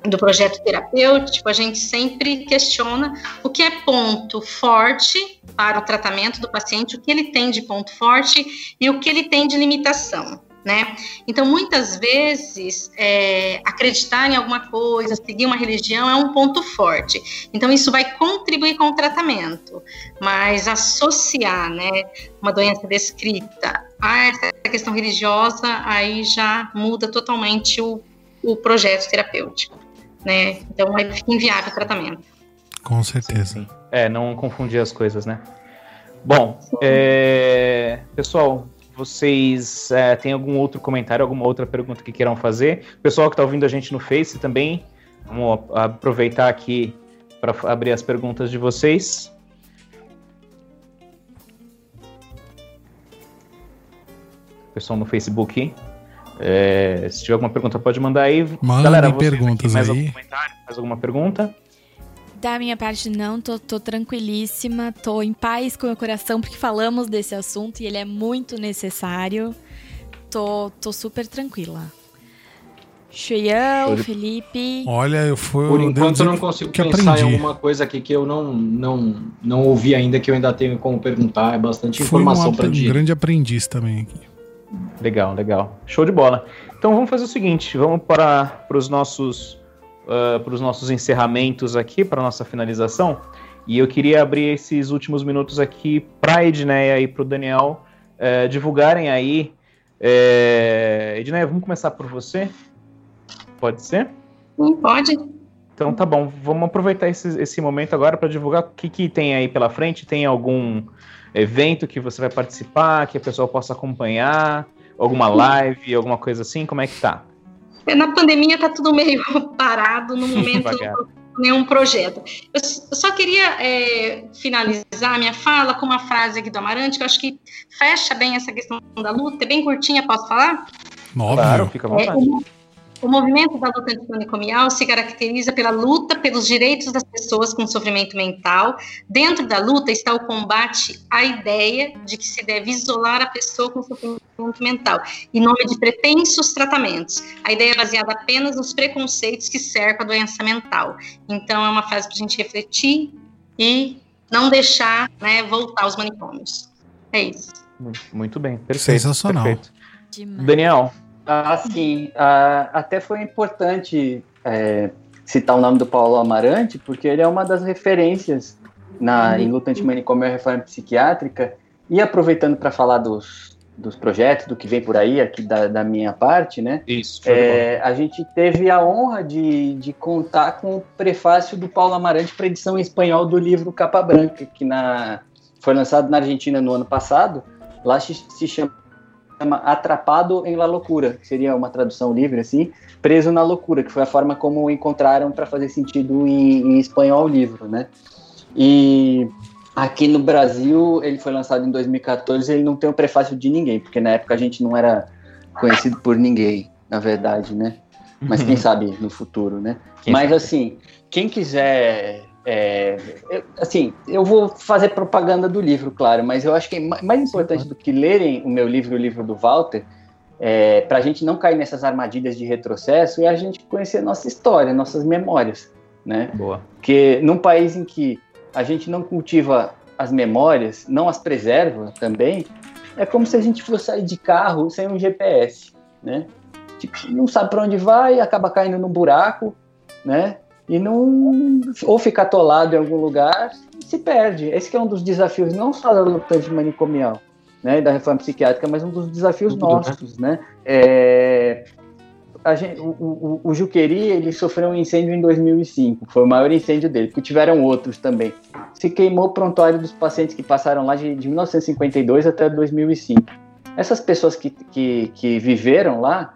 do projeto terapêutico, a gente sempre questiona o que é ponto forte para o tratamento do paciente, o que ele tem de ponto forte e o que ele tem de limitação. Né? Então, muitas vezes, é, acreditar em alguma coisa, seguir uma religião é um ponto forte. Então, isso vai contribuir com o tratamento, mas associar né, uma doença descrita a essa questão religiosa, aí já muda totalmente o, o projeto terapêutico né? Então aí fica inviável o tratamento. Com certeza. Sim, sim. É, não confundir as coisas, né? Bom, é... pessoal, vocês é, têm algum outro comentário, alguma outra pergunta que queiram fazer? Pessoal que está ouvindo a gente no Face também, vamos aproveitar aqui para abrir as perguntas de vocês. Pessoal no Facebook. É, se tiver alguma pergunta, pode mandar aí. Manda Galera, perguntas mais aí. Algum comentário, mais alguma pergunta? Da minha parte, não, tô, tô tranquilíssima, tô em paz com o meu coração, porque falamos desse assunto e ele é muito necessário. Tô, tô super tranquila. Cheyão, Felipe. Olha, eu fui. Por enquanto eu não consigo que pensar aprendi. em alguma coisa aqui que eu não, não, não ouvi ainda, que eu ainda tenho como perguntar. É bastante informação para um grande aprendiz também aqui. Legal, legal. Show de bola. Então vamos fazer o seguinte, vamos para, para os nossos uh, para os nossos encerramentos aqui, para nossa finalização. E eu queria abrir esses últimos minutos aqui para a Edneia e para o Daniel uh, divulgarem aí. Uh, Edneia, vamos começar por você? Pode ser? Sim, pode. Então tá bom, vamos aproveitar esse, esse momento agora para divulgar o que, que tem aí pela frente. Tem algum evento que você vai participar, que a pessoa possa acompanhar? Alguma live, alguma coisa assim? Como é que tá? É, na pandemia tá tudo meio parado, no momento nenhum projeto. Eu só queria é, finalizar a minha fala com uma frase aqui do Amarante, que eu acho que fecha bem essa questão da luta, é bem curtinha, posso falar? Óbvio. Claro, fica à vontade. É, o movimento da luta antimanicomial se caracteriza pela luta pelos direitos das pessoas com sofrimento mental. Dentro da luta está o combate à ideia de que se deve isolar a pessoa com sofrimento mental, em nome de pretensos tratamentos. A ideia é baseada apenas nos preconceitos que cercam a doença mental. Então, é uma fase para a gente refletir e não deixar né, voltar aos manicômios. É isso. Muito bem, perfeito. Sensacional. Perfeito. Daniel, Assim, até foi importante é, citar o nome do Paulo Amarante, porque ele é uma das referências na, uhum. em luta antimanicômio e reforma psiquiátrica. E aproveitando para falar dos, dos projetos, do que vem por aí, aqui da, da minha parte, né? Isso. É, a gente teve a honra de, de contar com o prefácio do Paulo Amarante para edição em espanhol do livro Capa Branca, que na, foi lançado na Argentina no ano passado. Lá se, se chama chama Atrapado em La Loucura, que seria uma tradução livre assim, Preso na Loucura, que foi a forma como encontraram para fazer sentido em, em, espanhol o livro, né? E aqui no Brasil, ele foi lançado em 2014, ele não tem o prefácio de ninguém, porque na época a gente não era conhecido por ninguém, na verdade, né? mas quem sabe no futuro, né? Quem mas sabe? assim, quem quiser é, eu, assim, eu vou fazer propaganda do livro, claro, mas eu acho que mais importante do que lerem o meu livro, o livro do Walter, é, para a gente não cair nessas armadilhas de retrocesso, é a gente conhecer nossa história, nossas memórias, né? Boa. Porque num país em que a gente não cultiva as memórias, não as preserva também, é como se a gente fosse sair de carro sem um GPS, né? Tipo, não sabe para onde vai, acaba caindo num buraco, né? E não ou fica atolado em algum lugar e se perde. Esse é um dos desafios não só da luta de manicomial, né, da reforma psiquiátrica, mas um dos desafios Tudo, né? nossos, né? né? É, gente, o, o, o, Juqueri ele sofreu um incêndio em 2005, foi o maior incêndio dele, porque tiveram outros também. Se queimou o prontuário dos pacientes que passaram lá de, de 1952 até 2005. Essas pessoas que, que, que viveram lá,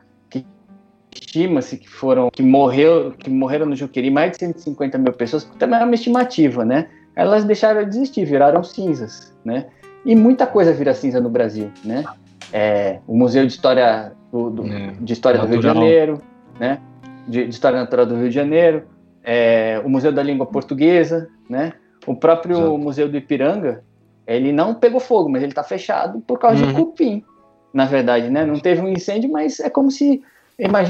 estima-se que foram que morreu que morreram no Juqueri mais de 150 mil pessoas também é uma estimativa né elas deixaram de existir viraram cinzas né e muita coisa vira cinza no Brasil né é, o Museu de História do, do é, de História natural. do Rio de Janeiro né de, de, História Natural do Rio de Janeiro é, o Museu da Língua Portuguesa né o próprio Exato. Museu do Ipiranga ele não pegou fogo mas ele está fechado por causa uhum. de cupim na verdade né não teve um incêndio mas é como se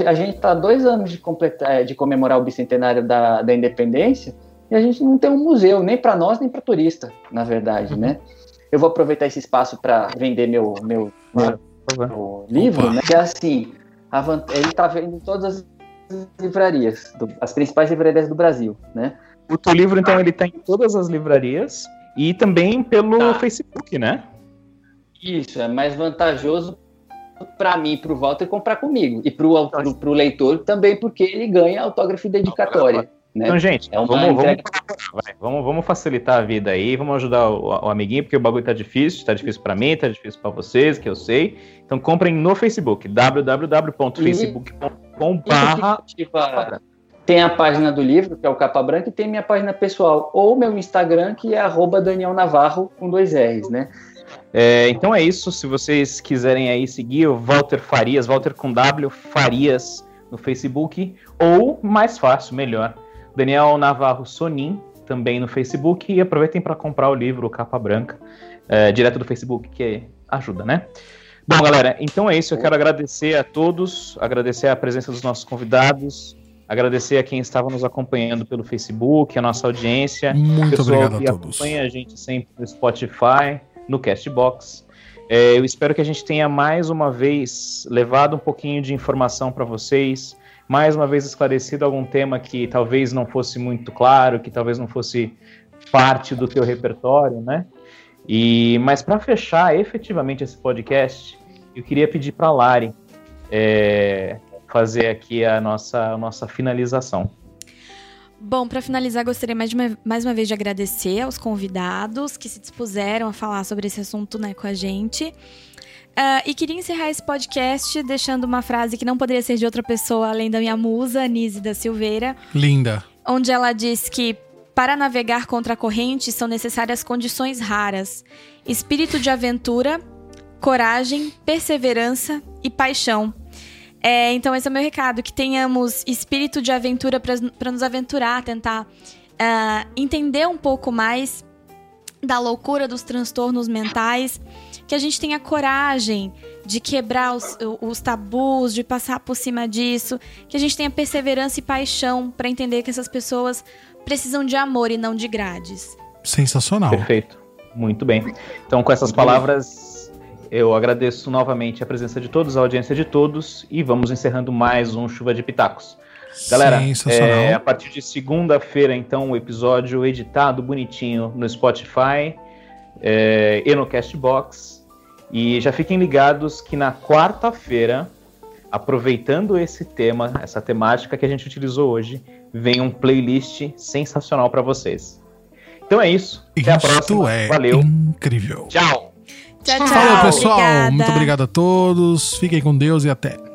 a gente está dois anos de, completar, é, de comemorar o bicentenário da, da independência e a gente não tem um museu, nem para nós, nem para turista, na verdade, né? Eu vou aproveitar esse espaço para vender meu, meu, meu, meu livro, né? Que é assim, ele está vendo em todas as livrarias, do, as principais livrarias do Brasil, né? O teu livro, então, ele está em todas as livrarias e também pelo tá. Facebook, né? Isso, é mais vantajoso para mim, para o Walter, comprar comigo. E para o leitor também, porque ele ganha autógrafo e dedicatória. Né? Então, gente, é vamos, vamos, vamos, vamos, facilitar a vida aí, vamos ajudar o, o, amiguinho, porque o bagulho tá difícil, tá difícil para mim, tá difícil para vocês, que eu sei. Então comprem no Facebook, www.facebook.com tem a página do livro, que é o Capa Branca, e tem minha página pessoal, ou meu Instagram, que é arroba Daniel Navarro, com dois R's, né? É, então é isso. Se vocês quiserem aí seguir o Walter Farias, Walter com W Farias no Facebook, ou mais fácil, melhor, Daniel Navarro Sonin também no Facebook e aproveitem para comprar o livro Capa Branca é, direto do Facebook que ajuda, né? Bom, galera, então é isso. Eu quero agradecer a todos, agradecer a presença dos nossos convidados, agradecer a quem estava nos acompanhando pelo Facebook, a nossa audiência, muito pessoal obrigado que a todos. acompanha a gente sempre no Spotify no Castbox. É, eu espero que a gente tenha mais uma vez levado um pouquinho de informação para vocês, mais uma vez esclarecido algum tema que talvez não fosse muito claro, que talvez não fosse parte do teu repertório, né? E mas para fechar efetivamente esse podcast, eu queria pedir para Lari é, fazer aqui a nossa a nossa finalização. Bom, para finalizar, gostaria mais, uma, mais uma vez de agradecer aos convidados que se dispuseram a falar sobre esse assunto né, com a gente. Uh, e queria encerrar esse podcast deixando uma frase que não poderia ser de outra pessoa além da minha musa, Nise da Silveira. Linda. Onde ela diz que para navegar contra a corrente são necessárias condições raras: espírito de aventura, coragem, perseverança e paixão. É, então, esse é o meu recado: que tenhamos espírito de aventura para nos aventurar, tentar uh, entender um pouco mais da loucura dos transtornos mentais, que a gente tenha coragem de quebrar os, os tabus, de passar por cima disso, que a gente tenha perseverança e paixão para entender que essas pessoas precisam de amor e não de grades. Sensacional. Perfeito. Muito bem. Então, com essas palavras eu agradeço novamente a presença de todos, a audiência de todos e vamos encerrando mais um Chuva de Pitacos. Galera, é, a partir de segunda-feira, então, o episódio editado bonitinho no Spotify é, e no Castbox. E já fiquem ligados que na quarta-feira, aproveitando esse tema, essa temática que a gente utilizou hoje, vem um playlist sensacional para vocês. Então é isso. Até Isto a próxima. É Valeu. Incrível. Tchau. Tchau, tchau. Falou, pessoal. Obrigada. Muito obrigado a todos. Fiquem com Deus e até.